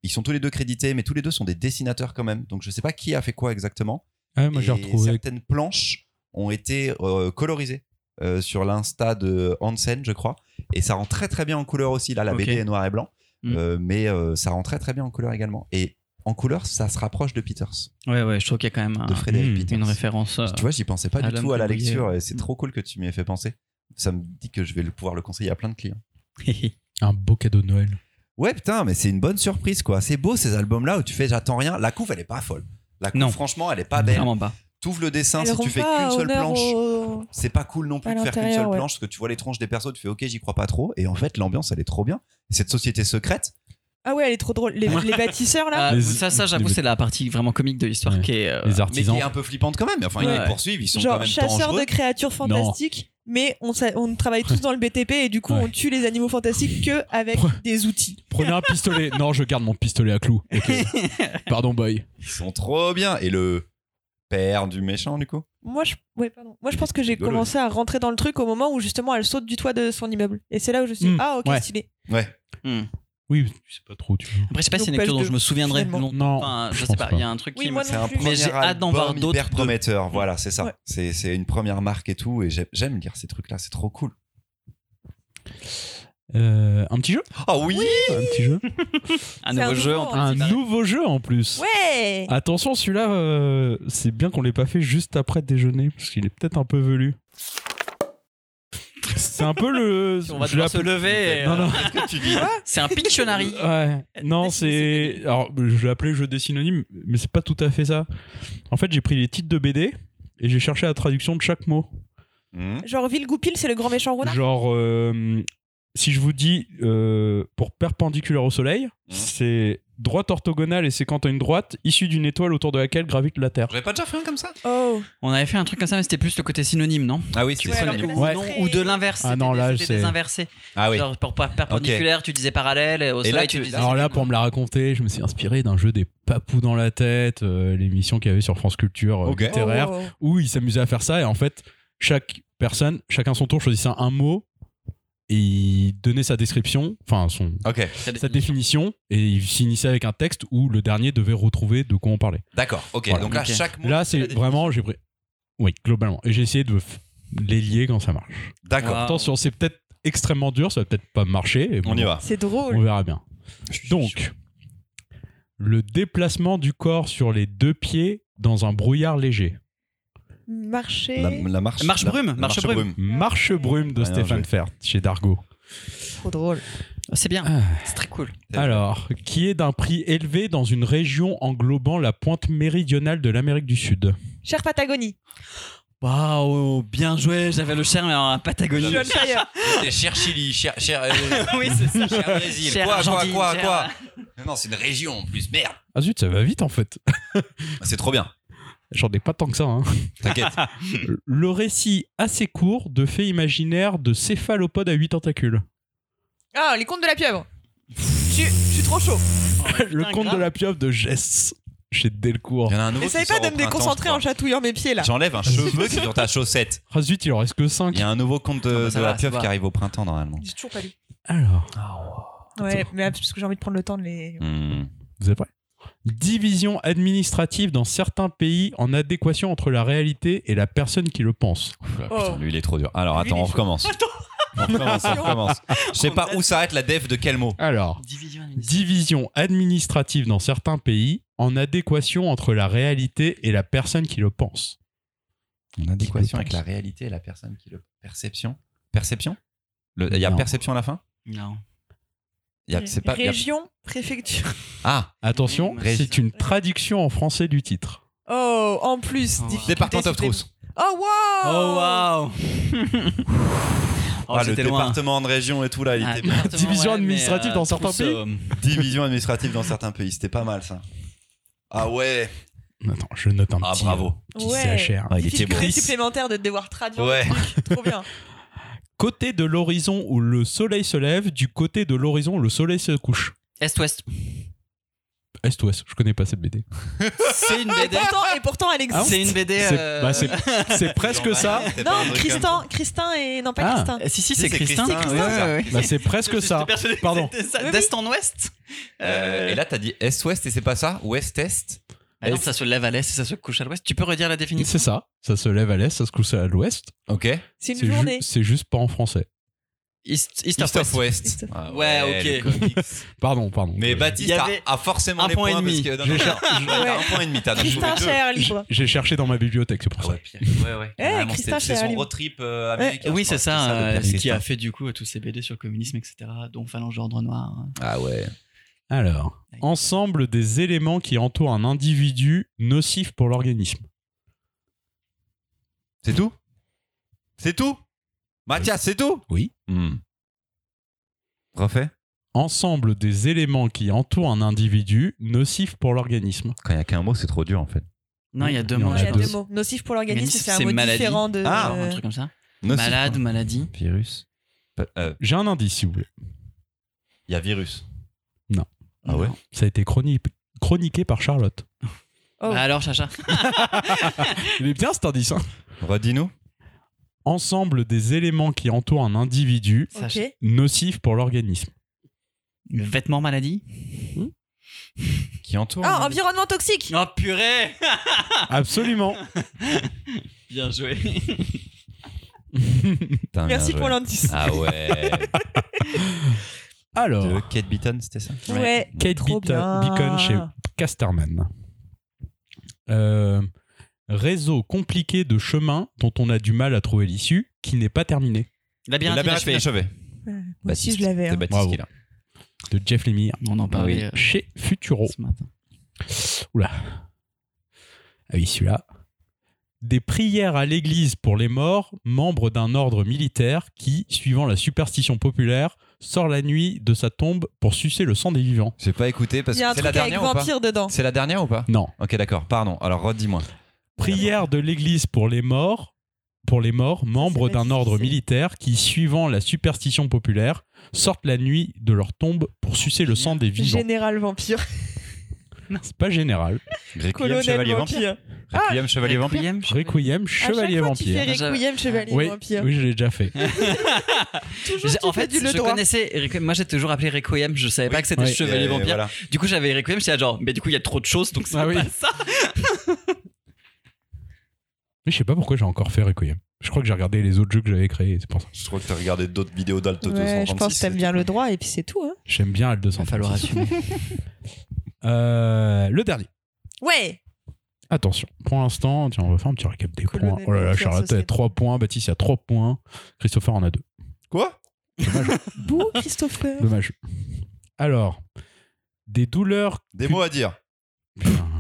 ils sont tous les deux crédités, mais tous les deux sont des dessinateurs quand même. Donc, je sais pas qui a fait quoi exactement. ouais, moi, j'ai Et retrouvé. certaines planches ont été euh, colorisées euh, sur l'insta de Hansen, je crois. Et ça rend très très bien en couleur aussi. Là, la Ok. BD est noir et blanc, Mm. Euh, mais euh, ça rend très très bien en couleur également. Et en couleur, ça se rapproche de Peters, Ouais, ouais, je trouve qu'il y a quand même de un- Frédéric Mm. Peters. une référence. euh, Tu vois, j'y pensais pas du tout à la lecture et c'est Mm. trop cool que tu m'y aies fait penser. Ça me dit que je vais pouvoir le conseiller à plein de clients. Un beau cadeau de Noël. Ouais, putain, mais c'est une bonne surprise quoi. C'est beau ces albums-là où tu fais j'attends rien. La couve, elle est pas folle. La couve, Non. franchement, elle est pas belle. Clairement pas. T'ouvres le dessin, si tu fais qu'une seule planche. au- c'est pas cool non plus de faire qu'une seule ouais. planche parce que tu vois les tronches des persos, tu fais ok, j'y crois pas trop. Et en fait, l'ambiance, elle est trop bien. Et cette société secrète, Ah ouais, elle est trop drôle. Les, les bâtisseurs là. Ah, Les- ça, ça j'avoue, c'est la partie vraiment comique de l'histoire Ouais. qui est. euh, Les mais artisans. qui est un peu flippante quand même. Mais enfin, ils les poursuivent, ils sont quand Genre même chasseurs dangereux. de créatures fantastiques, mais on, travaille tous dans le BTP et du coup Ouais. on tue les animaux fantastiques que avec des outils. Prenez un pistolet. non, je garde mon pistolet à clous. Pardon, boy. Ils sont trop bien. Et le père du méchant, du coup? Moi je, ouais, pardon. Moi je pense que j'ai rigolo, commencé à rentrer dans le truc au moment où justement elle saute du toit de son immeuble. Et c'est là où je suis Mm, ah ok ouais. stylé. Ouais. hmm. Oui, tu sais pas trop. Tu... Après, je sais pas si c'est une Donc, lecture dont page je me souviendrai longtemps. Non, Enfin, je je sais pense pas, pas. il y a un truc Oui, qui moi me. C'est non un plus. premier Mais j'ai hâte d'en album voir d'autres hyper de- prometteur. Voilà, c'est ça. Ouais. C'est c'est une première marque et tout. Et j'ai- j'aime lire ces trucs-là. C'est trop cool. Euh, un petit jeu Ah oui Un petit jeu Un un nouveau jeu en Un principe. nouveau jeu en plus. Ouais. Attention, celui-là, euh, c'est bien qu'on l'ait pas fait juste après déjeuner, parce qu'il est peut-être un peu velu. C'est un peu le. On va devoir se lever. Non, euh, non. Qu'est-ce que tu dis C'est un Pictionary. Ouais. Non, c'est. Alors, je l'ai appelé jeu des synonymes, mais c'est pas tout à fait ça. En fait, j'ai pris les titres de BD et j'ai cherché la traduction de chaque mot. Hmm. Genre Ville Goupil c'est le grand méchant renard. Genre, euh, si je vous dis euh, pour perpendiculaire au Soleil, c'est droite orthogonale et c'est quand t'as une droite issue d'une étoile autour de laquelle gravite la Terre. J'avais pas déjà fait un comme ça? Oh, On avait fait un truc comme ça, mais c'était plus le côté synonyme, non? Ah oui, Tu c'est Ouais, alors que ou, non, de l'inverse. Ah c'était non, là, c'était c'est- des inversés. Ah oui. Genre pour per- perpendiculaire, tu disais parallèle, et au Et là, soleil, tu- tu disais. Alors là, pour me la raconter, je me suis inspiré d'un jeu des papous dans la tête, euh, l'émission qu'il y avait sur France Culture euh, littéraire, Oh. où ils s'amusaient à faire ça et en fait, chaque personne, chacun son tour choisissait un mot et il donnait sa description, enfin son Ok, sa définition et il finissait avec un texte où le dernier devait retrouver de quoi on parlait. d'accord. Ok, Voilà. donc là, chaque mot. Là, c'est vraiment, j'ai pris. Oui, globalement. Et j'ai essayé de les lier quand ça marche. D'accord. Wow. Attention, c'est peut-être extrêmement dur, ça va peut-être pas marcher. et On y va. C'est drôle. On verra bien. Donc, le déplacement du corps sur les deux pieds dans un brouillard léger. Marcher. La, la marche. Brume, la marche brume. Marche brume de Stéphane. Fert chez Dargo. Trop drôle. C'est bien, Ah. c'est très cool. Alors, qui est d'un prix élevé dans une région englobant la pointe méridionale de l'Amérique du Sud? Cher Patagonie. Waouh, bien joué, j'avais le cher, mais en Patagonie. C'était cher Chili, cher. cher euh, oui, c'est ça. cher Brésil. Cher quoi, quoi, quoi, quoi? Non, c'est une région en plus. Merde. Ah zut, ça va vite en fait. C'est trop bien. J'en ai pas tant que ça. hein. T'inquiète. Le récit assez court de faits imaginaires de céphalopodes à huit tentacules. Ah, les contes de la pieuvre. Je suis- je suis trop chaud. le conte grave. de la pieuvre de Gess chez Delcourt. Il y en a un nouveau. Essayez qui pas de me déconcentrer en chatouillant mes pieds là. J'enlève un cheveu qui est sur ta chaussette. Ah zut, il en reste que 5. Il y a un nouveau conte de, ça de va, la pieuvre qui arrive au printemps normalement. J'ai toujours pas lu. Alors, Ouais, mais parce que j'ai envie de prendre le temps de les. Hmm. vous êtes prêts? Division administrative dans certains pays en adéquation entre la réalité et la personne qui le pense. Oula, Oh. putain, lui il est trop dur. Alors Lui, attends, on recommence. On recommence, on recommence. Je sais pas où s'arrête la def de quel mot. Alors, Division administrative. division administrative dans certains pays en adéquation entre la réalité et la personne qui le pense. En adéquation avec la réalité et la personne qui le. Perception? Perception? Il y a Non. perception à la fin? Non. Il y a- c'est pas. il y a- Région, préfecture. Ah Attention, c'est une traduction en français du titre. Oh, en plus. Oh, wow. difficulté Département of Trousse. Oh, wow Oh waouh Oh, Ah, le c'était loin. département de région et tout là, il Ah, était département, Division ouais, mais, administrative euh, dans certains Trousse, pays euh, division administrative dans certains pays. C'était pas mal ça. Ah ouais. Attends, je note un Ah petit, bravo. petit Ouais. CHR. Ah, il était Difficulté beau. supplémentaire de devoir traduire Ouais. Trop bien. Côté de l'horizon où le soleil se lève, du côté de l'horizon où le soleil se couche. Est-ouest. Est-ouest, je connais pas cette BD. C'est une Et BD. pourtant, et pourtant, elle existe. C'est une BD. C'est euh, bah, c'est- presque ça. Non, Christin, Christin et. Non, pas Ah. Christin. euh, Si, si, c'est c'est Christin. Christin, Ouais, c'est ouais. Bah, c'est presque ça. J'étais persuadé que Pardon. c'était ça. Oui, oui. D'est en ouest Euh, et là, t'as dit est-ouest et c'est pas ça Ouest-est Ah non, ça se lève à l'est et ça se couche à l'ouest. Tu peux redire la définition? C'est ça. Ça se lève à l'est, ça se couche à l'ouest. Ok. C'est une C'est ju- journée. c'est juste pas en français. East, East East of West. West. East of- Ah Ouais, ok. le comics. Pardon, pardon. Mais Baptiste Il y a- avait a, forcément un les point points et demi. parce que non, cher- t'as un point et demi. T'as libre. J'ai cherché dans ma bibliothèque, c'est pour Ah ça. ouais, ouais, ouais. Eh, c'est son libre. road trip euh, américain. Oui, c'est ça, c'était euh, qui a fait du coup tous ces BD sur le communisme, etc., dont Phalange Ordre Noir. hein. Ah ouais. Alors, ensemble des éléments qui entourent un individu nocif pour l'organisme. C'est tout? C'est tout? Mathias, c'est tout? Oui. Hmm. Refais Ensemble des éléments qui entourent un individu nocif pour l'organisme. Quand il n'y a qu'un mot, c'est trop dur en fait. Non, il y a deux Il y en mots. a Il y a deux. deux mots. Nocif pour l'organisme, Organisme, c'est un c'est mot maladie. différent de. Ah, Un truc comme ça. Nocif, Malade ou maladie. Virus. Euh, J'ai un indice, si vous voulez. Il y a virus. Ah ouais Ça a été chroni- chroniqué par Charlotte. Oh. Bah alors, Chacha Il est bien cet indice. hein. Redis-nous. Ensemble des éléments qui entourent un individu nocif pour l'organisme. Le vêtement maladie Qui entoure. Ah, environnement toxique. Oh purée Absolument. Bien joué. Putain, bien Merci joué. pour l'indice. Ah ouais. Alors, De Kate Beaton, c'était ça Ouais. Kate trop Beaton, bien. Beacon chez Casterman. Euh, réseau compliqué de chemins dont on a du mal à trouver l'issue, qui n'est pas terminé. Labyrinthe Labyrinthe inachevé. inachevé. Moi aussi, je l'avais. C'est hein. Baptiste Bravo. qui l'a. De Jeff Lemire, On en parlait euh, chez Futuro. ce matin. Oula. Ah oui, celui-là. Des prières à l'église pour les morts, membres d'un ordre militaire qui, suivant la superstition populaire, sort la nuit de sa tombe pour sucer le sang des vivants. J'ai pas écouté parce Il y a un que c'est la truc avec dernière ou pas vampire dedans. C'est la dernière ou pas Non. Ok, d'accord. Pardon. Alors redis-moi. Prière de l'église pour les morts, pour les morts, membres d'un ordre militaire qui, suivant la superstition populaire, sortent la nuit de leur tombe pour sucer le sang des vivants. Général vampire. C'est pas général. Requiem, chevalier vampire. vampire. Requiem, chevalier vampire. Requiem, chevalier chaque fois, tu vampire. Requiem, chevalier Oui, vampire. oui, je l'ai déjà fait. Toujours, En fait, je connaissais. Moi, j'ai toujours appelé Requiem. Je savais pas que c'était. Chevalier Vampire. Du coup, j'avais Requiem. J'étais genre, mais du coup, il y a trop de choses, donc c'est Ah pas ça. Mais je sais pas pourquoi j'ai encore fait Requiem. Je crois que j'ai regardé les autres jeux que j'avais créés, c'est pour ça. Je crois que t'as regardé d'autres vidéos d'Alto Ouais, 236. je pense que t'aimes bien le droit et puis c'est tout. Hein. J'aime bien L200. Il va falloir assumer. Euh, le dernier. Ouais. Attention, pour l'instant, tiens, on va faire un petit récap des Colonel points. Oh là là, Charlotte a serait 3 points, Baptiste a 3 points, Christopher en a 2. Quoi? Bouh, Christopher. Dommage. Alors, des douleurs. Des mots à dire. Putain.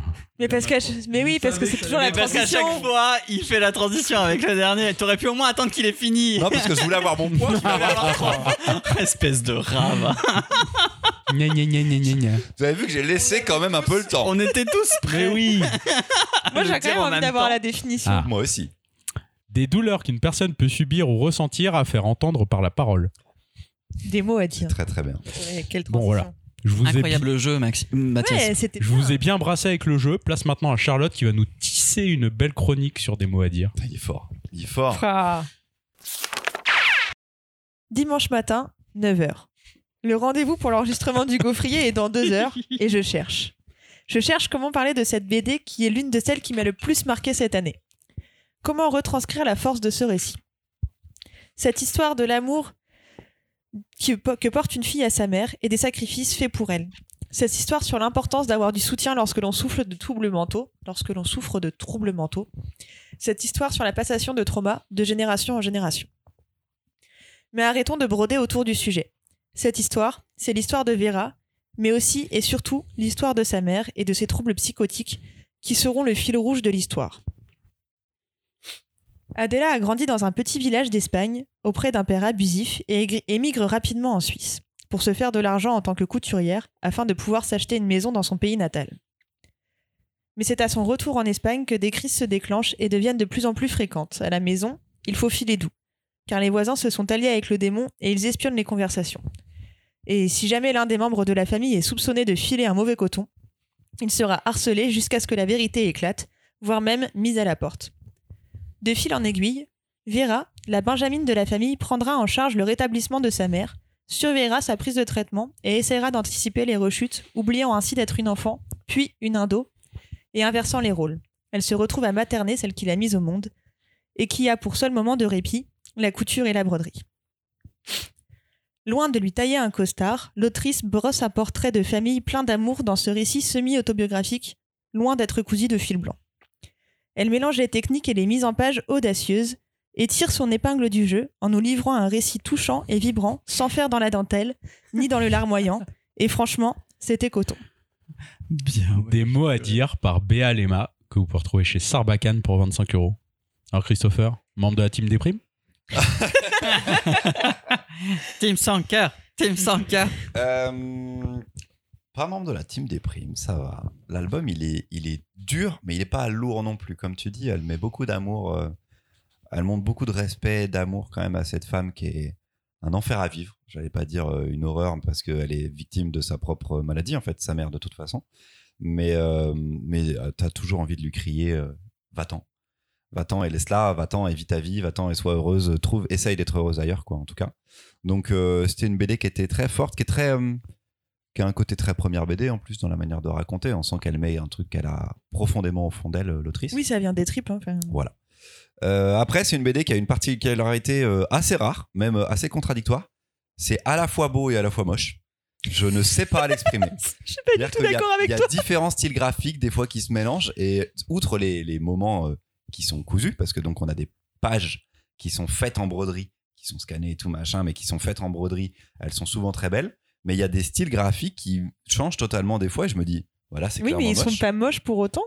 Mais parce que, mais oui, parce que c'est toujours la Mais parce qu'à transition. chaque fois, il fait la transition avec le dernier. T'aurais pu au moins attendre qu'il ait fini. Non, parce que je voulais avoir mon point. Espèce de rave. Gna, gna, gna, gna, gna, gna. Vous avez vu que j'ai laissé quand même un peu le temps. On était tous prêts. Mais oui Moi, j'ai quand même en envie d'avoir la définition. Ah. Moi aussi. Des douleurs qu'une personne peut subir ou ressentir à faire entendre par la parole. Des mots à dire. Très très bien. Ouais, Quelle Bon, transition. voilà. Je vous, ai, Incroyable jeu, Maxi- Mathias. Ouais, je bien. vous ai bien brassé avec le jeu. Place maintenant à Charlotte qui va nous tisser une belle chronique sur des mots à dire. Il est fort. Il est fort. Ah. Dimanche matin, 9h. Le rendez-vous pour l'enregistrement du gaufrier est dans deux heures et je cherche. Je cherche comment parler de cette BD qui est l'une de celles qui m'a le plus marqué cette année. Comment retranscrire la force de ce récit? Cette histoire de l'amour que, porte une fille à sa mère et des sacrifices faits pour elle. Cette histoire sur l'importance d'avoir du soutien lorsque l'on souffre de troubles mentaux, lorsque l'on souffre de troubles mentaux. Cette histoire sur la passation de trauma de génération en génération. Mais arrêtons de broder autour du sujet. Cette histoire, c'est l'histoire de Vera, mais aussi et surtout l'histoire de sa mère et de ses troubles psychotiques qui seront le fil rouge de l'histoire. Adela a grandi dans un petit village d'Espagne auprès d'un père abusif et émigre rapidement en Suisse pour se faire de l'argent en tant que couturière afin de pouvoir s'acheter une maison dans son pays natal. Mais c'est à son retour en Espagne que des crises se déclenchent et deviennent de plus en plus fréquentes. À la maison, il faut filer doux, car les voisins se sont alliés avec le démon et ils espionnent les conversations. Et si jamais l'un des membres de la famille est soupçonné de filer un mauvais coton, il sera harcelé jusqu'à ce que la vérité éclate, voire même mis à la porte. De fil en aiguille, Vera, la benjamine de la famille, prendra en charge le rétablissement de sa mère, surveillera sa prise de traitement et essaiera d'anticiper les rechutes, oubliant ainsi d'être une enfant, puis une indo, et inversant les rôles. Elle se retrouve à materner celle qui l'a mise au monde, et qui a pour seul moment de répit la couture et la broderie. Loin de lui tailler un costard, l'autrice brosse un portrait de famille plein d'amour dans ce récit semi-autobiographique, loin d'être cousu de fil blanc. Elle mélange les techniques et les mises en page audacieuses et tire son épingle du jeu en nous livrant un récit touchant et vibrant, sans faire dans la dentelle, ni dans le larmoyant, et franchement, c'était coton. Bien. Des mots à dire par Béa Lema que vous pouvez retrouver chez Sarbacane pour 25 euros. Alors Christopher, membre de la team des primes Team sans cœur. Team sans cœur. Euh, pas membre de la team des primes, ça va. L'album, il est, il est dur, mais il est pas lourd non plus. Comme tu dis, elle met beaucoup d'amour. euh, elle montre beaucoup de respect, d'amour quand même à cette femme qui est un enfer à vivre. J'allais pas dire euh, une horreur parce qu'elle est victime de sa propre maladie, en fait, sa mère de toute façon. Mais, euh, mais euh, t'as toujours envie de lui crier va-t'en. Va-t'en et laisse-la, va-t'en et vis ta vie, va-t'en et sois heureuse, trouve, essaye d'être heureuse ailleurs, quoi, en tout cas. Donc c'était une BD qui était très forte, qui est très, euh, qui a un côté très première BD en plus dans la manière de raconter. On sent qu'elle met un truc qu'elle a profondément au fond d'elle, euh, l'autrice. Oui, ça vient des tripes. hein. Voilà. Euh, après, c'est une BD qui a une particularité euh, assez rare, même euh, assez contradictoire. C'est à la fois beau et à la fois moche. Je ne sais pas l'exprimer. Je suis pas du tout d'accord avec Il y toi. a différents styles graphiques des fois qui se mélangent et outre les, les moments euh, qui sont cousus parce que donc on a des pages qui sont faites en broderie, qui sont scannées et tout machin, mais qui sont faites en broderie. Elles sont souvent très belles, mais il y a des styles graphiques qui changent totalement des fois. Et je me dis voilà c'est Oui, mais ils moche. sont pas moches pour autant.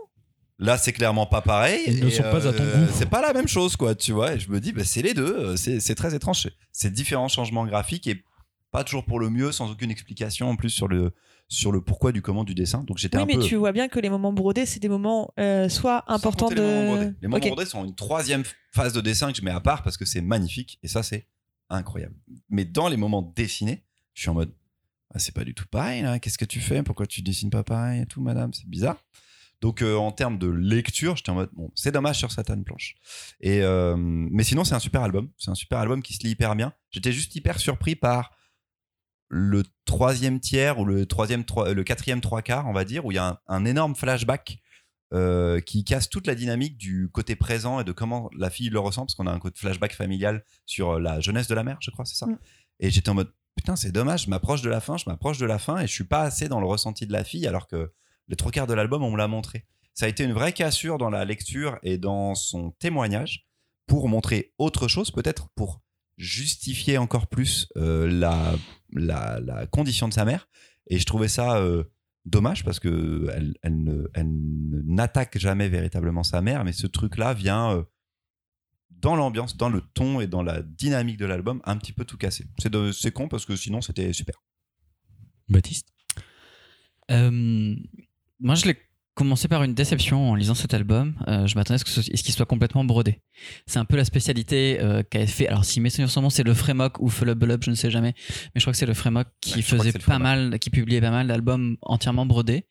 Là c'est clairement pas pareil. Ils ne sont pas à ton euh, goût. C'est pas la même chose quoi, tu vois. Et je me dis bah, c'est les deux. euh, C'est c'est très étrange. C'est- différents changements graphiques et pas toujours pour le mieux, sans aucune explication en plus sur le, sur le pourquoi du comment du dessin. Donc j'étais Oui, un mais peu. tu vois bien que les moments brodés, c'est des moments euh, soit importants compter Les moments de. brodés, Les moments brodés sont une troisième phase de dessin que je mets à part parce que c'est magnifique et ça c'est incroyable. Mais dans les moments dessinés, je suis en mode Ah, c'est pas du tout pareil là. Qu'est-ce que tu fais? Pourquoi tu dessines pas pareil et tout, madame? C'est bizarre. Donc euh, en termes de lecture, j'étais en mode bon, c'est dommage sur Satan Planche. Et euh, mais sinon c'est un super album. C'est un super album qui se lit hyper bien. J'étais juste hyper surpris par le troisième tiers ou le troisième trois- le quatrième trois quarts, on va dire, où il y a un, un énorme flashback euh, qui casse toute la dynamique du côté présent et de comment la fille le ressent, parce qu'on a un côté flashback familial sur la jeunesse de la mère, je crois, c'est ça? Mm. Et j'étais en mode putain, c'est dommage, je m'approche de la fin, je m'approche de la fin et je suis pas assez dans le ressenti de la fille, alors que les trois quarts de l'album, on me l'a montré. Ça a été une vraie cassure dans la lecture et dans son témoignage pour montrer autre chose, peut-être pour justifier encore plus euh, la, la, la condition de sa mère. Et je trouvais ça euh, dommage parce que elle, elle elle n'attaque jamais véritablement sa mère, mais ce truc-là vient euh, dans l'ambiance, dans le ton et dans la dynamique de l'album, un petit peu tout casser. C'est de- c'est con parce que sinon c'était super. Baptiste? Euh, moi, je l'ai commencé par une déception en lisant cet album. Euh, je m'attendais à ce qu'il soit complètement brodé? C'est un peu la spécialité euh, qu'avait fait. Alors, si mes souvenirs sont bons, c'est le Frémoc ou Fulub je ne sais jamais. Mais je crois que c'est le Frémoc qui Ouais, faisait pas Frémoc. mal, qui publiait pas mal d'albums entièrement brodés,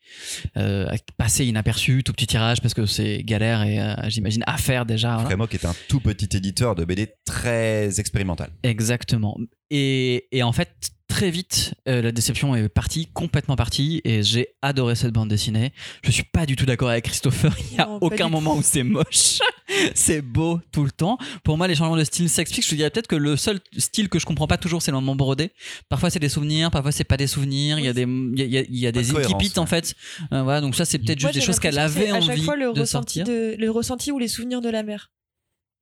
euh, passé inaperçu, tout petit tirage parce que c'est galère et euh, j'imagine à faire déjà. voilà. Qui est un tout petit éditeur de BD très expérimental. Exactement. Et, et en fait, très vite, euh, la déception est partie, complètement partie, et j'ai adoré cette bande dessinée. Je suis pas du tout d'accord avec Christopher. Il y a Non, aucun moment tout. où c'est moche. c'est beau tout le temps. Pour moi, les changements de style s'expliquent. Je te dirais peut-être que le seul style que je comprends pas toujours, c'est le moment brodé. Parfois, c'est des souvenirs, parfois, c'est pas des souvenirs. Il y a des, il y a, y y des en fait. Euh, voilà, donc ça, c'est peut-être juste des j'ai choses qu'elle avait c'est à chaque envie fois le de ressenti sortir. de- le ressenti ou les souvenirs de la mère.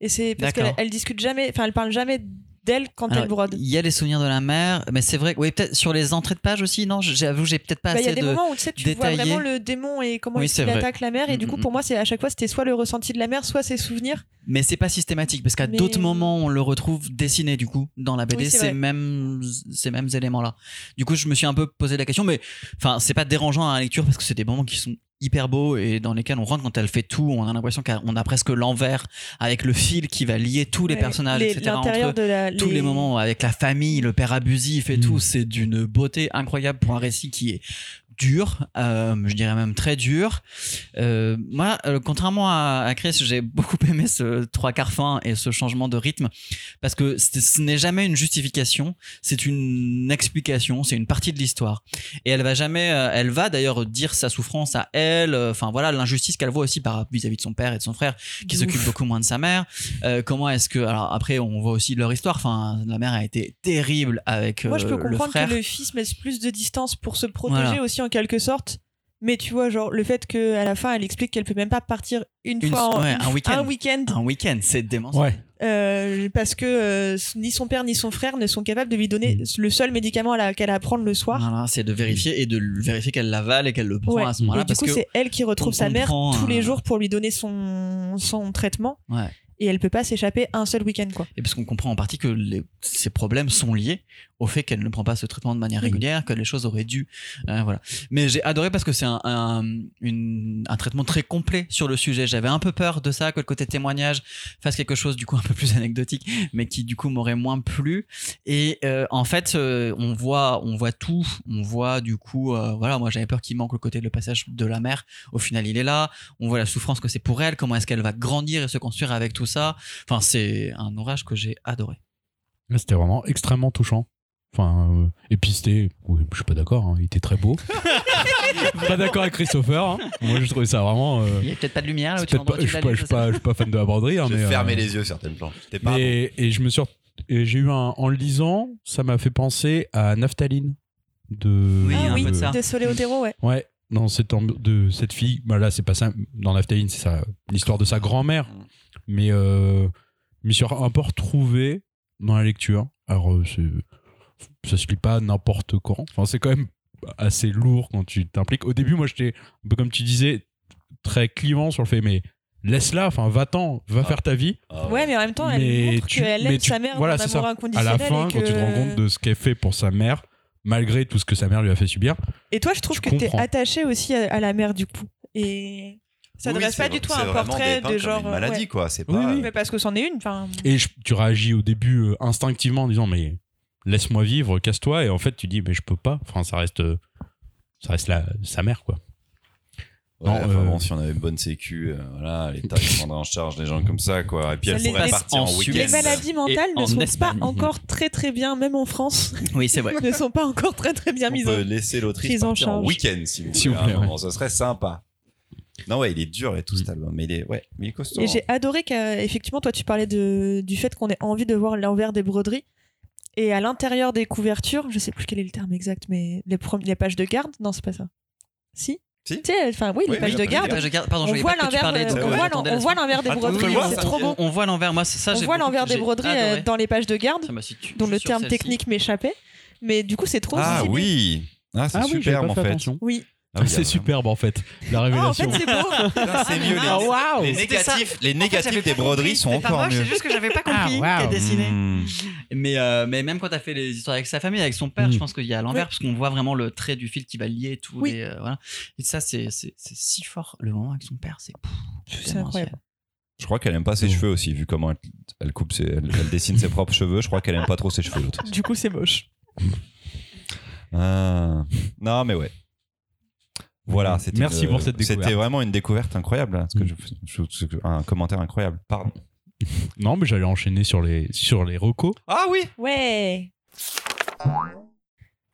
Et c'est parce qu'elle elle discute jamais, enfin elle parle jamais d'elle quand Alors, elle brode. Il y a les souvenirs de la mère, mais c'est vrai. Oui, peut-être sur les entrées de page aussi. Non, j'avoue, j'ai peut-être pas Bah, Il y assez a des de. moments où tu sais, tu vois vraiment le démon et comment Oui, il attaque la mère. Et du coup, Mm, mm, pour moi, c'est à chaque fois, c'était soit le ressenti de la mère, soit ses souvenirs. Mais c'est pas systématique parce qu'à Mais- d'autres moments on le retrouve dessiné du coup dans la BD Oui, ces mêmes ces mêmes éléments là. Du coup je me suis un peu posé la question mais enfin c'est pas dérangeant à la lecture parce que c'est des moments qui sont hyper beaux et dans lesquels on rentre quand elle fait tout on a l'impression qu'on a presque l'envers avec le fil qui va lier tous les Ouais, personnages les- etc. entre L'intérieur eux. de la. tous les... moments avec la famille, le père abusif et Mm. tout, c'est d'une beauté incroyable pour un récit qui est dur, euh, je dirais même très dur. Euh, moi, euh, contrairement à, à Chris, j'ai beaucoup aimé ce trois quarts fin et ce changement de rythme parce que ce n'est jamais une justification, c'est une explication, c'est une partie de l'histoire. Et elle va jamais, euh, elle va d'ailleurs dire sa souffrance à elle, euh, enfin voilà l'injustice qu'elle voit aussi par vis-à-vis de son père et de son frère qui s'occupe beaucoup moins de sa mère. Euh, comment est-ce que alors après on voit aussi leur histoire. Enfin la mère a été terrible avec Moi, je euh, peux le comprendre frère. que le fils mette plus de distance pour se protéger Voilà. aussi en quelque sorte. Mais tu vois, genre, le fait qu'à la fin, elle explique qu'elle peut même pas partir une, Une- fois en- ouais, un week-end. un week-end, week-end, c'est dément. Ouais. euh, parce que euh, ni son père ni son frère ne sont capables de lui donner Mm. le seul médicament qu'elle a à prendre le soir. Voilà, c'est de vérifier et de vérifier qu'elle l'avale et qu'elle le prend Ouais. à ce moment-là du coup, c'est elle qui retrouve sa mère tous les euh, jours pour lui donner son, son traitement. Ouais. Et elle peut pas s'échapper un seul week-end, quoi. et parce qu'on comprend en partie que les- ces problèmes sont liés au fait qu'elle ne prend pas ce traitement de manière régulière, que les choses auraient dû, euh, voilà. Mais j'ai adoré parce que c'est un, un, une- un traitement très complet sur le sujet. J'avais un peu peur de ça, que le côté témoignage fasse quelque chose du coup un peu plus anecdotique, mais qui du coup m'aurait moins plu. Et euh, en fait, euh, on voit, on voit tout. On voit du coup, voilà, moi j'avais peur qu'il manque le côté le passage de la mère. Au final, il est là. On voit la souffrance que c'est pour elle. Comment est-ce qu'elle va grandir et se construire avec tout ça. Enfin, c'est un orage que j'ai adoré. C'était vraiment extrêmement touchant. Enfin, euh, c'était. oui, je suis pas d'accord, hein, il était très beau. pas d'accord avec Christopher. hein. Moi, je trouvais ça vraiment. euh, Il y a peut-être pas de lumière là où c'est tu peut-être pas- je, suis pas, je, suis pas, je suis pas fan de la broderie. hein, J'ai mais, euh, les yeux certaines planches. C'était pas bon. mais- et je me suis. et j'ai eu un. En le lisant, ça m'a fait penser à Naphtaline. De, Oui, ah un oui, peu de ça. Soleotero, ouais. Ouais, dans cette ambi- de cette fille, bah là c'est pas ça, dans Naphtaline c'est ça, l'histoire de sa grand-mère, mais euh, je me suis un peu retrouvé dans la lecture. Alors euh, c'est, ça se lit pas n'importe quand, enfin c'est quand même assez lourd quand tu t'impliques. Au début moi j'étais un peu comme tu disais très clivant sur le fait, mais laisse-la, enfin, va-t'en, va Ah. faire ta vie. Ah Ouais, mais en même temps, elle Mais montre tu- qu'elle aime tu- sa mère voilà, d'un c'est. À la fin, quand tu te rends compte de ce qu'elle fait pour sa mère, malgré tout ce que sa mère lui a fait subir, Et toi, je trouve tu que t'es attaché aussi à, à la mère du coup. Et ça Oui, dresse c'est pas du tout un portrait de genre. une euh, maladie, ouais. quoi. C'est Oui, pas. oui, Mais parce que c'en est une. Et je- tu réagis au début euh, instinctivement en disant, mais laisse-moi vivre, casse-toi, et en fait, tu dis, mais je peux pas. Enfin, ça reste, ça reste la, sa mère, quoi. Ouais, Non, enfin, euh, bon, si on avait une bonne sécu, euh, voilà, l'État prendrait en charge des gens comme ça, quoi. Et puis Ça elle les pourrait laisse partir en en week-end. les maladies mentales en ne sont Espagne. pas encore très très bien, même en France, Oui, c'est vrai. ne sont pas encore très très bien On mises en laisser l'autrice en week-end si vous S'il voulez. vous moment. Ce serait sympa. Non, ouais, il est dur et tout cet album. Mais il est, ouais, mais il est costaud. Et j'ai adoré qu'effectivement, toi, tu parlais de, du fait qu'on ait envie de voir l'envers des broderies. Et à l'intérieur des couvertures, je sais plus quel est le terme exact, mais les, les pages de garde, non, c'est pas ça. Si? Si. Tu sais, enfin, oui, Oui, les pages oui, de la page de garde. Garde- Pardon, je On voit l'envers, de- euh, on voit on l'envers des broderies. C'est trop beau. On voit l'envers. Moi, ça, On voit l'envers des broderies euh, adoré. dans les pages de garde, dont le terme technique m'échappait. Mais du coup, c'est trop Ah oui Ah, c'est Ah superbe en fait. Oui. Ah c'est il y a superbe, en fait, la Ah, en révélation. fait, c'est beau. C'est mieux. Les, Ah, les négatifs, les En fait, négatifs des broderies sont pas encore moche, mieux. C'est juste que j'avais pas compris Ah, qu'elle dessinait. Mmh. Mais, euh, mais même quand t'as fait les histoires avec sa famille, avec son père, je pense qu'il y a à l'envers, Oui. parce qu'on voit vraiment le trait du fil qui va lier tout. Oui. Les, euh, voilà. Et ça, c'est c'est- c'est si fort. Le moment avec son père, c'est. incroyable. Je crois qu'elle aime pas ses Oh. cheveux aussi, vu comment elle, elle coupe ses, elle, elle dessine ses propres cheveux. Je crois qu'elle aime pas trop ses cheveux. Du coup, c'est moche. Ah. Non, mais ouais. Voilà, c'était Merci une- pour cette découverte. C'était vraiment une découverte incroyable. hein, ce que je, je- ce que- un commentaire incroyable. Pardon. Non, mais j'allais enchaîner sur les, sur les recos. Ah oui Ouais.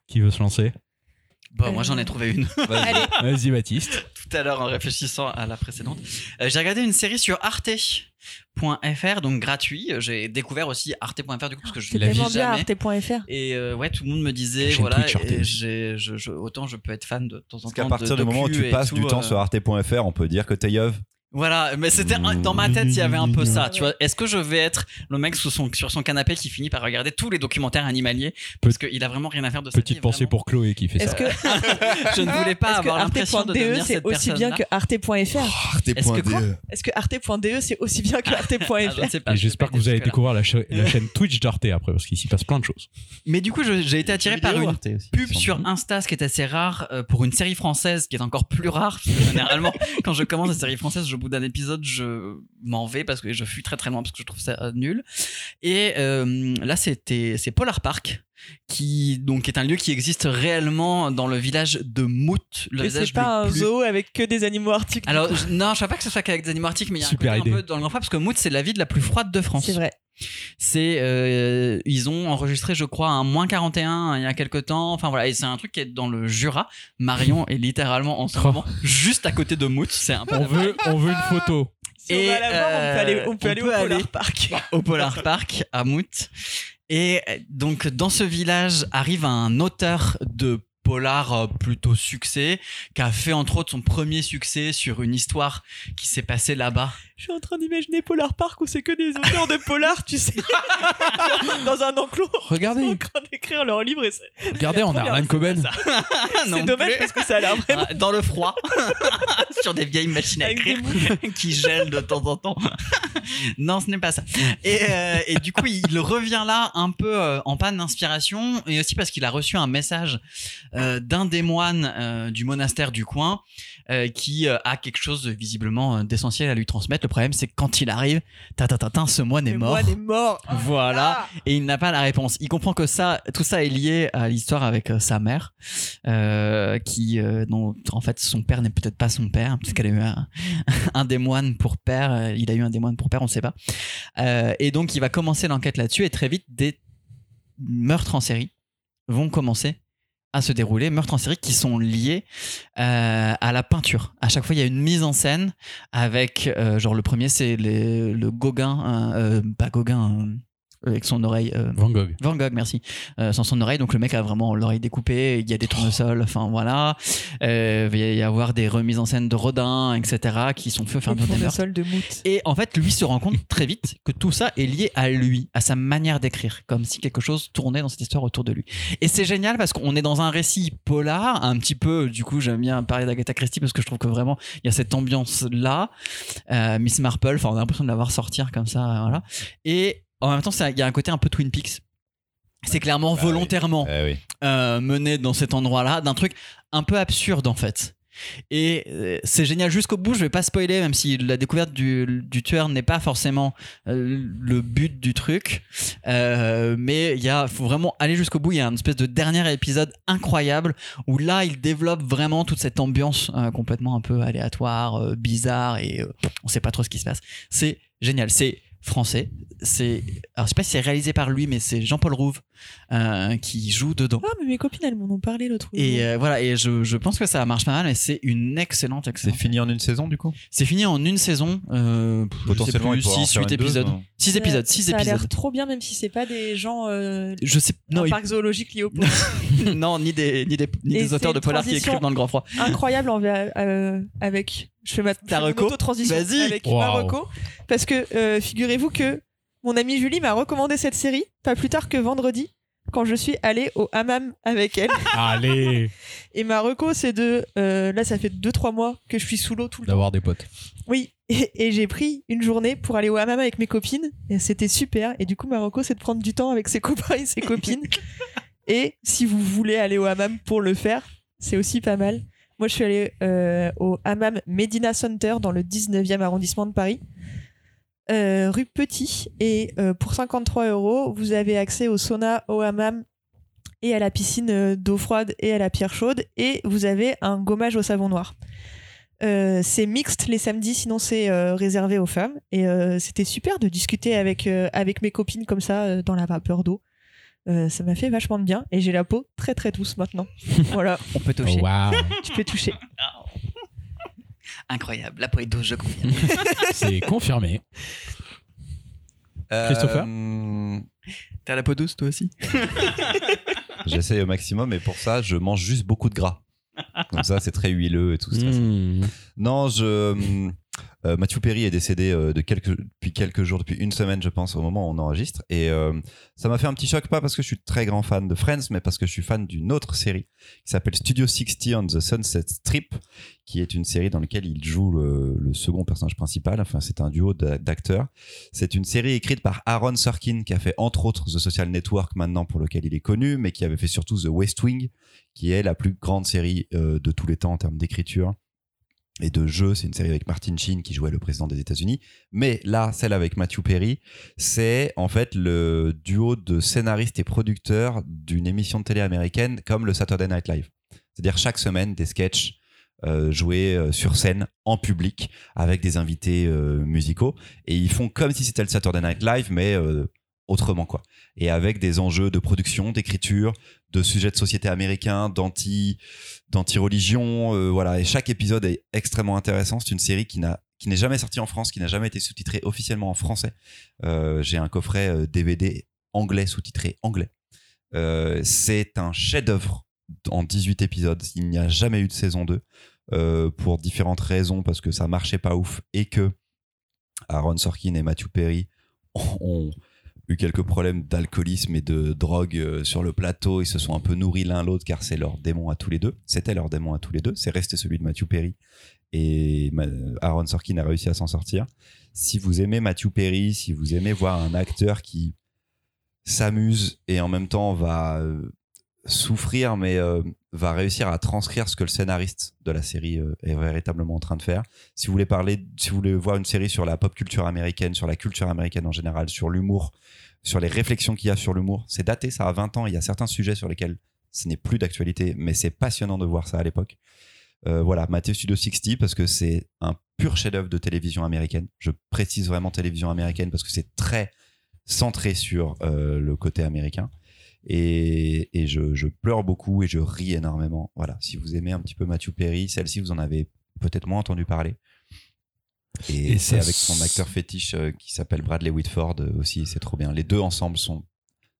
Qui veut se lancer? Bon, moi, j'en ai trouvé une Allez. Vas-y, Baptiste. tout à l'heure en réfléchissant à la précédente. Euh, J'ai regardé une série sur arte.fr, donc gratuit. J'ai découvert aussi arte.fr du coup, parce que je tellement bien, jamais. arte.fr. Et euh, ouais, tout le monde me disait, voilà, Twitch, Arte et aussi. j'ai- je, je- autant je peux être fan de temps en Parce temps. qu'à partir du moment où tu passes tout, du temps euh, sur arte.fr, on peut dire que t'es yeuve. Voilà, mais c'était dans ma tête, il y avait un peu ça. Tu vois, est-ce que je vais être le mec sous son, sur son canapé qui finit par regarder tous les documentaires animaliers parce qu'il a vraiment rien à faire de sa Petite vie, pensée vraiment. pour Chloé qui fait Est-ce ça. que, Je ne voulais pas est-ce que avoir l'impression de arte.de devenir c'est cette aussi bien que arte.fr Est-ce que quoi Est-ce que arte.de c'est aussi bien que Ah, je ne arte.fr sais pas, Et je j'espère que vous allez découvrir la, cha- la chaîne Twitch d'Arte après, parce qu'ici passe plein de choses. Mais du coup, je- j'ai été attiré par une pub sur Insta, ce qui est assez rare euh, pour une série française, qui est encore plus rare. Parce que généralement, quand je commence une série française, au bout d'un épisode, je m'en vais parce que je fuis très très loin parce que je trouve ça euh, nul. Et euh, là, c'était c'est Polar Park qui donc est un lieu qui existe réellement dans le village de Mout, le Et village c'est pas un plus zoo avec que des animaux arctiques. alors non, je sais pas que ce soit qu'avec des animaux arctiques, mais il y a Super un côté un peu dans le grand froid parce que Mout c'est la ville la plus froide de France. c'est vrai. C'est euh, ils ont enregistré je crois un moins 41 il y a quelques temps. Enfin voilà, et c'est un truc qui est dans le Jura. Marion est littéralement en ce moment juste à côté de Mout, c'est un peu On veut, on veut une photo. Si on Et, va à la voir, on peut aller, on peut euh, aller au Polar aller. Park. au Polar Park à Mout. Et euh, donc dans ce village arrive un auteur de polar euh, plutôt succès, qui a fait entre autres son premier succès sur une histoire qui s'est passée là-bas. Je suis en train d'imaginer Polar Park où c'est que des auteurs de polar, tu sais, dans un enclos. Ils sont Regardez, en train d'écrire leur livre et regardez, on a Alan Coben. C'est dommage plus. parce que ça a l'air vraiment Ah, dans le froid, sur des vieilles machines à écrire qui gèlent de temps en temps. non, ce n'est pas ça. Et, euh, et du coup, il revient là un peu euh, en panne d'inspiration et aussi parce qu'il a reçu un message euh, d'un des moines euh, du monastère du coin euh, qui euh, a quelque chose de visiblement euh, d'essentiel à lui transmettre. Le problème, c'est que quand il arrive, ta ta ta ta, ce moine est mort. moine est mort. Voilà Ah. et il n'a pas la réponse. Il comprend que ça, tout ça est lié à l'histoire avec euh, sa mère, euh, qui, euh, dont en fait son père n'est peut-être pas son père, puisqu'elle a eu un, un des moines pour père. euh, Il a eu un des moines pour père, on ne sait pas. Euh, et donc il va commencer l'enquête là-dessus et très vite des meurtres en série vont commencer à se dérouler, meurtres en série qui sont liés euh, à la peinture. À chaque fois, il y a une mise en scène avec, euh, genre le premier, c'est le Gauguin, euh, pas Gauguin, avec son oreille. euh, Van Gogh. Van Gogh, merci. Euh, sans son oreille, donc le mec a vraiment l'oreille découpée, il y a des tournesols, enfin voilà. Euh, il va y avoir des remises en scène de Rodin, etc., qui sont à mesure des meurtres. de mout. Et en fait, lui se rend compte très vite que tout ça est lié à lui, à sa manière d'écrire, comme si quelque chose tournait dans cette histoire autour de lui. Et c'est génial parce qu'on est dans un récit polar, un petit peu, du coup, j'aime bien parler d'Agatha Christie parce que je trouve que vraiment, il y a cette ambiance-là. Euh, Miss Marple, enfin, on a l'impression de la voir sortir comme ça, voilà. Et en même temps, il y a un côté un peu Twin Peaks. C'est clairement Bah oui. volontairement Eh oui. euh, mené dans cet endroit-là, d'un truc un peu absurde en fait. Et euh, c'est génial jusqu'au bout, je vais pas spoiler, même si la découverte du, du tueur n'est pas forcément euh, le but du truc. Euh, mais il faut vraiment aller jusqu'au bout. Il y a une espèce de dernier épisode incroyable où là, il développe vraiment toute cette ambiance euh, complètement un peu aléatoire, euh, bizarre et on sait pas trop ce qui se passe. C'est génial. C'est français. C'est, alors je sais pas si c'est réalisé par lui, mais c'est Jean-Paul Rouve euh, qui joue dedans. Ah, mais mes copines, elles m'en ont parlé l'autre jour. Et euh, voilà, et je, je pense que ça marche pas mal, et c'est une excellente, C'est excellente. fini en une saison du coup? C'est fini en une saison, euh, Potentiellement, il 6, pourrait en faire 8 une deux, épisodes. non 6 Ça- épisodes, 6 ça a l'air épisodes. trop bien, même si c'est pas des gens. Euh, Je sais, non, un il- parc zoologique lié au non, ni des, ni des, ni des c'est auteurs de polar qui écrivent dans le grand froid. incroyable euh, avec. Je fais ma Ta reco transition Vas-y. avec Wow. ma reco. Parce que euh, figurez-vous que mon amie Julie m'a recommandé cette série, pas plus tard que vendredi, quand je suis allée au hammam avec elle. Allez Et ma reco, c'est de. euh, là, ça fait 2-3 mois que je suis sous l'eau tout le temps. D'avoir des potes. Oui, et, et j'ai pris une journée pour aller au hammam avec mes copines, et c'était super. Et du coup, ma reco, c'est de prendre du temps avec ses copains et ses copines. Et si vous voulez aller au hammam pour le faire, c'est aussi pas mal. Moi, je suis allée euh, au hammam Medina Center dans le 19e arrondissement de Paris, euh, rue Petit. Et euh, pour 53 euros, vous avez accès au sauna, au hammam et à la piscine d'eau froide et à la pierre chaude. Et vous avez un gommage au savon noir. C'est mixte les samedis, sinon c'est réservé aux femmes. Et c'était super de discuter avec, mes copines comme ça dans la vapeur d'eau. Euh, ça m'a fait vachement de bien et j'ai la peau très très douce maintenant. voilà, On peut Oh, toucher. Tu peux toucher. Incroyable, la peau est douce, je confirme. C'est confirmé. Christopher Euh, T'as la peau douce, toi aussi J'essaye au maximum et pour ça, je mange juste beaucoup de gras. Donc ça, c'est très huileux et tout. Mmh. Non, je. Euh, Mathieu Perry est décédé euh, depuis quelques jours, depuis une semaine, je pense, au moment où on enregistre. Et euh, ça m'a fait un petit choc, pas parce que je suis très grand fan de Friends, mais parce que je suis fan d'une autre série qui s'appelle Studio 60 on the Sunset Strip, qui est une série dans laquelle il joue le, le second personnage principal. Enfin, c'est un duo d'a- d'acteurs. C'est une série écrite par Aaron Sorkin, qui a fait entre autres The Social Network maintenant, pour lequel il est connu, mais qui avait fait surtout The West Wing, qui est la plus grande série euh, de tous les temps en termes d'écriture et de jeu. C'est une série avec Martin Sheen qui jouait le président des États-Unis. Mais là, celle avec Matthew Perry, c'est en fait le duo de scénaristes et producteurs d'une émission de télé américaine comme le Saturday Night Live. C'est-à-dire chaque semaine des sketchs euh, joués euh, sur scène en public avec des invités euh, musicaux et ils font comme si c'était le Saturday Night Live mais autrement quoi et avec des enjeux de production d'écriture de sujets de société américains d'anti d'anti-religion euh, voilà. Et chaque épisode est extrêmement intéressant. C'est une série qui n'a qui n'est jamais sortie en France qui n'a jamais été sous-titrée officiellement en français. Euh, j'ai un coffret euh, DVD anglais sous-titré anglais. Euh, c'est un chef-d'œuvre en 18 épisodes. Il n'y a jamais eu de saison 2 euh, pour différentes raisons parce que ça marchait pas ouf et que Aaron Sorkin et Matthew Perry ont eu quelques problèmes d'alcoolisme et de drogue euh, sur le plateau. Ils se sont un peu nourris l'un l'autre car c'est leur démon à tous les deux. C'était leur démon à tous les deux. C'est resté celui de Matthew Perry. Et Aaron Sorkin a réussi à s'en sortir. Si vous aimez Matthew Perry, si vous aimez voir un acteur qui s'amuse et en même temps va euh, souffrir, mais euh, va réussir à transcrire ce que le scénariste de la série euh, est véritablement en train de faire. Si vous voulez parler, si vous voulez voir une série sur la pop culture américaine, sur la culture américaine en général, sur l'humour, sur les réflexions qu'il y a sur l'humour, c'est daté, ça a 20 ans. Il y a certains sujets sur lesquels ce n'est plus d'actualité, mais c'est passionnant de voir ça à l'époque. Euh, voilà, Mathieu Studio 60 parce que c'est un pur chef-d'œuvre de télévision américaine. Je précise vraiment télévision américaine parce que c'est très centré sur le côté américain. Et, et je, je pleure beaucoup et je ris énormément. Voilà, si vous aimez un petit peu Matthew Perry, celle-ci vous en avez peut-être moins entendu parler. Et, Et c'est avec son acteur fétiche euh, qui s'appelle Bradley Whitford euh, aussi, c'est trop bien. Les deux ensemble sont.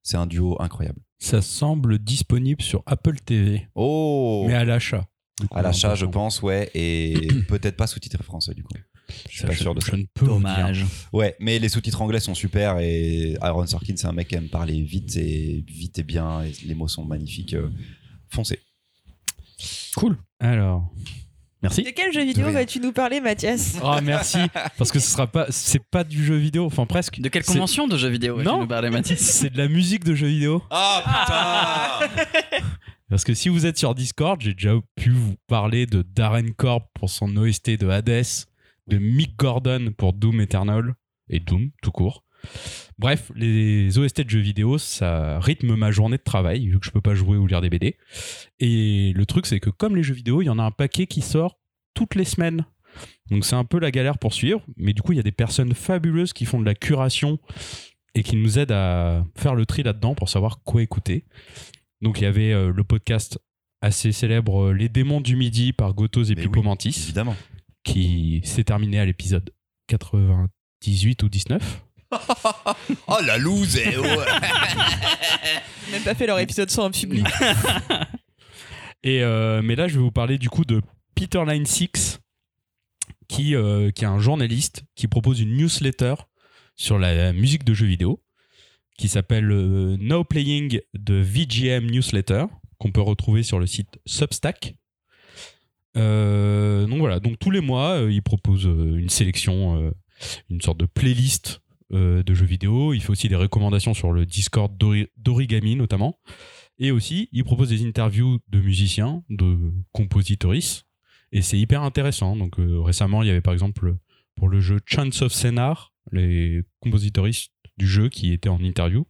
C'est un duo incroyable. Ça semble disponible sur Apple TV, Oh mais à l'achat. À l'achat, je on- pense, ouais, et peut-être pas sous-titré français du coup. Je suis pas sûr de ça. Ne peux. Dommage. Ouais, mais les sous-titres anglais sont super et Aaron Sorkin, c'est un mec qui aime parler vite et vite et bien. Et les mots sont magnifiques. euh, Foncez. Cool. Alors, merci. De quel jeu vidéo vas-tu nous parler, Mathias? Ah merci parce que ce sera pas c'est pas du jeu vidéo enfin presque De quelle convention de jeux vidéo vas-tu Non. nous parler, Mathis c'est de la musique de jeux vidéo Ah parce que si vous êtes sur Discord j'ai déjà pu vous parler de Darren Korb pour son OST de Hades de Mick Gordon pour Doom Eternal et Doom tout court bref les OST de jeux vidéo ça rythme ma journée de travail vu que je peux pas jouer ou lire des BD et le truc c'est que comme les jeux vidéo il y en a un paquet qui sort toutes les semaines donc c'est un peu la galère pour suivre, mais du coup il y a des personnes fabuleuses qui font de la curation et qui nous aident à faire le tri là-dedans pour savoir quoi écouter. Donc il y avait euh, le podcast assez célèbre euh, Les démons du midi par Gotos et oui, Pipo Mantis Évidemment. Qui s'est terminé à l'épisode 98 ou 19. Oh la loose eh, ont Même pas fait leur épisode 100 en public. Et euh, mais là, je vais vous parler du coup de Peter Line 6, qui, euh, qui est un journaliste qui propose une newsletter sur la musique de jeux vidéo, qui s'appelle euh, Now Playing de VGM Newsletter, qu'on peut retrouver sur le site Substack. Euh, donc voilà, donc tous les mois, euh, il propose euh, une sélection, une sorte de playlist de jeux vidéo. Il fait aussi des recommandations sur le Discord d'Ori- d'Origami notamment. Et aussi, il propose des interviews de musiciens, de compositoristes. Et c'est hyper intéressant. Donc récemment, il y avait par exemple pour le jeu Chance of Scénar, les compositoristes du jeu qui étaient en interview.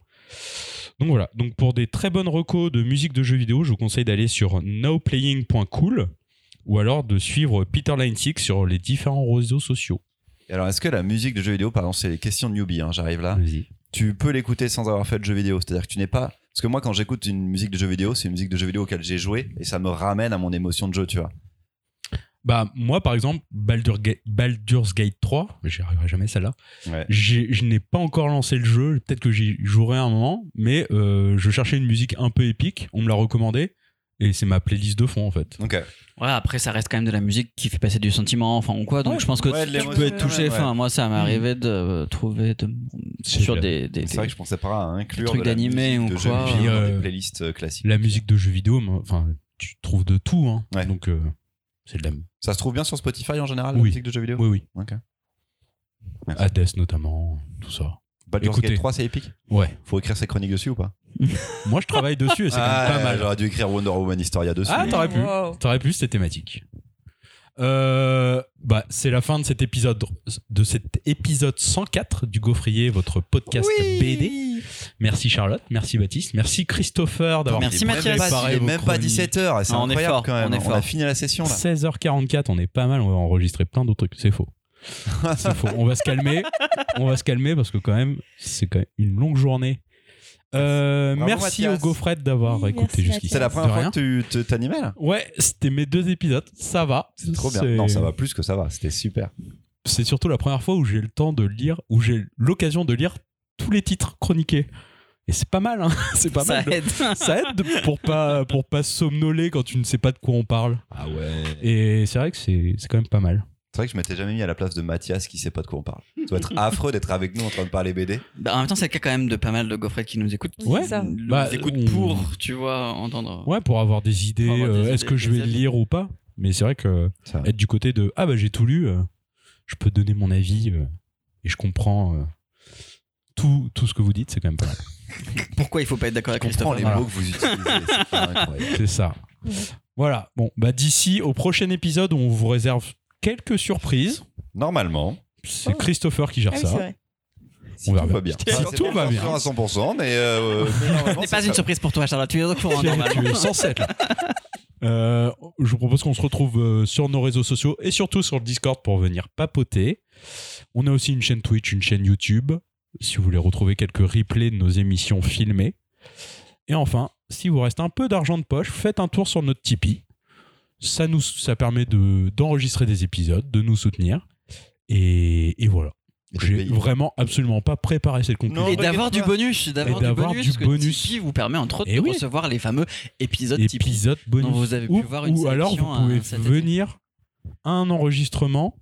Donc voilà. Donc pour des très bonnes recos de musique de jeux vidéo, je vous conseille d'aller sur nowplaying.cool ou alors de suivre Peter Line 6 sur les différents réseaux sociaux. Et Alors, est-ce que la musique de jeux vidéo, pardon, c'est les questions de newbie, hein, j'arrive là. Tu peux l'écouter sans avoir fait de jeux vidéo. C'est-à-dire que tu n'es pas. Parce que moi, quand j'écoute une musique de jeux vidéo, c'est une musique de jeux vidéo auquel j'ai joué et ça me ramène à mon émotion de jeu, tu vois. Bah moi par exemple, Baldur Ga- Baldur's Gate 3, j'y arriverai jamais celle-là. Ouais. Je n'ai pas encore lancé le jeu, peut-être que j'y jouerai un moment, mais euh, je cherchais une musique un peu épique, on me l'a recommandé, et c'est ma playlist de fond en fait. Ok. Ouais, après, ça reste quand même de la musique qui fait passer du sentiment, enfin, ou quoi. Donc, Ouais. je pense que Ouais, tu l'émotion peux être touché. ouais. Enfin, moi, ça m'est arrivé de euh, trouver de, sur des, des, C'est vrai que je pensais pas à inclure trucs de la d'animé ou de quoi. dans euh, des playlists euh, classiques. La musique de jeux vidéo, enfin, tu trouves de tout, hein. Ouais. donc euh, c'est de la... Ça se trouve bien sur Spotify en général, la musique de jeux vidéo Oui, oui. Ok. Merci. Hades notamment, tout ça. Baldur's Écoutez. Gate 3, c'est épique Ouais. Faut écrire ses chroniques dessus ou pas Moi je travaille dessus et c'est quand même pas mal. J'aurais dû écrire Wonder Woman Historia dessus. Ah, t'aurais pu. Wow. T'aurais pu, c'était thématique. Euh, bah, c'est la fin de cet épisode, de cet épisode 104 du Gaufrier, votre podcast Oui. BD. Merci Charlotte, merci Baptiste, merci Christopher d'avoir Merci, Il est Mathias. même pas- préparé Il est même pas chroniques. 17h, c'est Ah, on est incroyable fort, quand même. on est On, fort. a fini la session là. 16h44, on est pas mal, on va enregistrer plein d'autres trucs. C'est faux. C'est faux. On va se calmer. On va se calmer parce que quand même, c'est quand même une longue journée. Euh, Bravo, merci Mathias. au Gaufred d'avoir Oui, écouté merci, jusqu'ici. C'est la De première fois rien. que tu t'animais là? Ouais, c'était mes deux épisodes. Ça va. C'est trop bien. Non, ça va plus que ça va. C'était super. C'est surtout la première fois où j'ai le temps de lire, où j'ai l'occasion de lire tous les titres chroniqués. Et c'est pas mal, hein. C'est pas ça mal. de- aide. Ça aide de- pour pas pour pas somnoler quand tu ne sais pas de quoi on parle. Ah ouais. Et c'est vrai que c'est c'est quand même pas mal. C'est vrai que je m'étais jamais mis à la place de Mathias qui sait pas de quoi on parle. Ça doit être affreux d'être avec nous en train de parler BD. Bah, en même temps, c'est le cas quand même de pas mal de Gaufreds qui nous écoutent. Ouais. ça. Nous Bah, écoutent on- pour, tu vois, entendre. Ouais, pour avoir des idées. Euh, Est-ce que je vais lire ou pas? Mais c'est vrai que Ça. être du côté de ah bah j'ai tout lu, euh, je peux donner mon avis euh, et je comprends euh, tout tout ce que vous dites, c'est quand même pas mal. Pourquoi il faut pas être d'accord Je avec comprends Christophe les mots que vous utilisez. C'est ça. Ouais. Voilà. Bon, bah d'ici au prochain épisode, on vous réserve quelques surprises. Normalement, C'est Oh. Christopher qui Ah gère oui, ça. c'est vrai. si On tout va bien. bien. Si Enfin, c'est tout pas va bien. sûr à 100%, mais, euh, mais normalement, Ce n'est pas une surprise pour toi, Charlotte. Tu es au courant, Tu es- normal. tu es censé être là. Euh, je vous propose qu'on se retrouve euh, sur nos réseaux sociaux et surtout sur le Discord pour venir papoter. On a aussi une chaîne Twitch, une chaîne YouTube, si vous voulez retrouver quelques replays de nos émissions filmées. Et enfin, si vous reste un peu d'argent de poche, faites un tour sur notre Tipeee. Ça, nous, ça permet de- d'enregistrer des épisodes, de nous soutenir. Et, et voilà. J'ai vraiment absolument pas préparé cette conclusion. Non, Et d'avoir du bonus, d'avoir Et du d'avoir bonus, du parce que. Tipeee vous permet entre autres Et de oui. recevoir les fameux épisodes Tipeee. Épisode bonus. dont vous avez pu ou, voir une ou alors vous pouvez été. venir à un enregistrement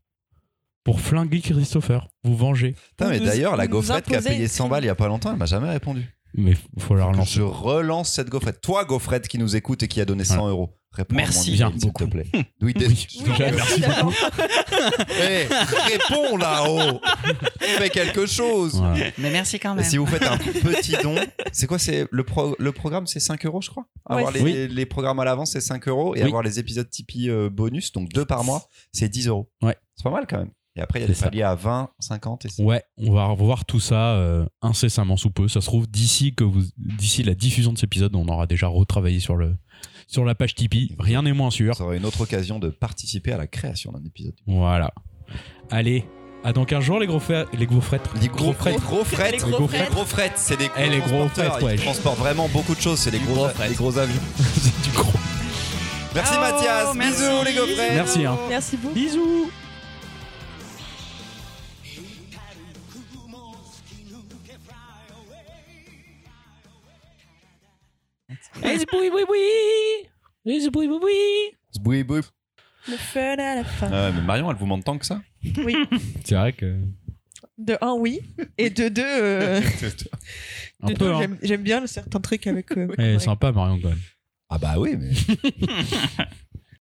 pour flinguer Christopher, vous venger. Putain, mais d'ailleurs, la gaufrette qui a payé une 100 balles il y a pas longtemps, elle m'a jamais répondu. Mais faut la relancer. Je relance cette gaufrette. Toi, gaufrette qui nous écoute et qui a donné 100 Voilà. euros. Réponds Merci bien s'il te beaucoup. plaît. Oui, dé- Oui, Oui, déjà, merci merci d'abord. Eh, réponds là-haut. Fais quelque chose. Mais merci quand Et même. si vous faites un petit don, c'est quoi c'est le, pro- le programme C'est 5 euros, je crois? Avoir Ouais, les, Oui. les programmes à l'avance, c'est 5 euros. Et Oui. avoir les épisodes Tipeee euh, bonus, donc deux par mois, c'est 10 euros. Ouais. C'est pas mal quand même. Et après, il y a des ça. paliers à 20, 50 et Ouais, on va revoir tout ça euh, incessamment sous peu. Ça se trouve d'ici que vous, d'ici la diffusion de cet épisode, on aura déjà retravaillé sur le sur la page Tipeee. Rien n'est moins sûr. ça aura une autre occasion de participer à la création d'un épisode. Voilà. Allez, à dans 15 jours les gros frères, les gros frettes. Les gros frettes. frettes, gros frettes, Les gros gros frettes. frettes, gros frettes, c'est des gros, Eh, les gros frettes, ouais. Ils transportent vraiment beaucoup de choses, c'est des gros, gros des gros avions. C'est du gros. Merci Oh, Mathias, merci. bisous les gaufrettes. Merci hein. Merci beaucoup. Bisous. Zboui, boui. Le fun à la fin. Ouais, mais Marion, elle vous montre tant que ça? Oui. C'est vrai que De 1, oui. Et de 2, euh, un de deux, Hein. j'aime- j'aime bien certains trucs avec. euh, sympa Marion quand même. Ah bah oui, mais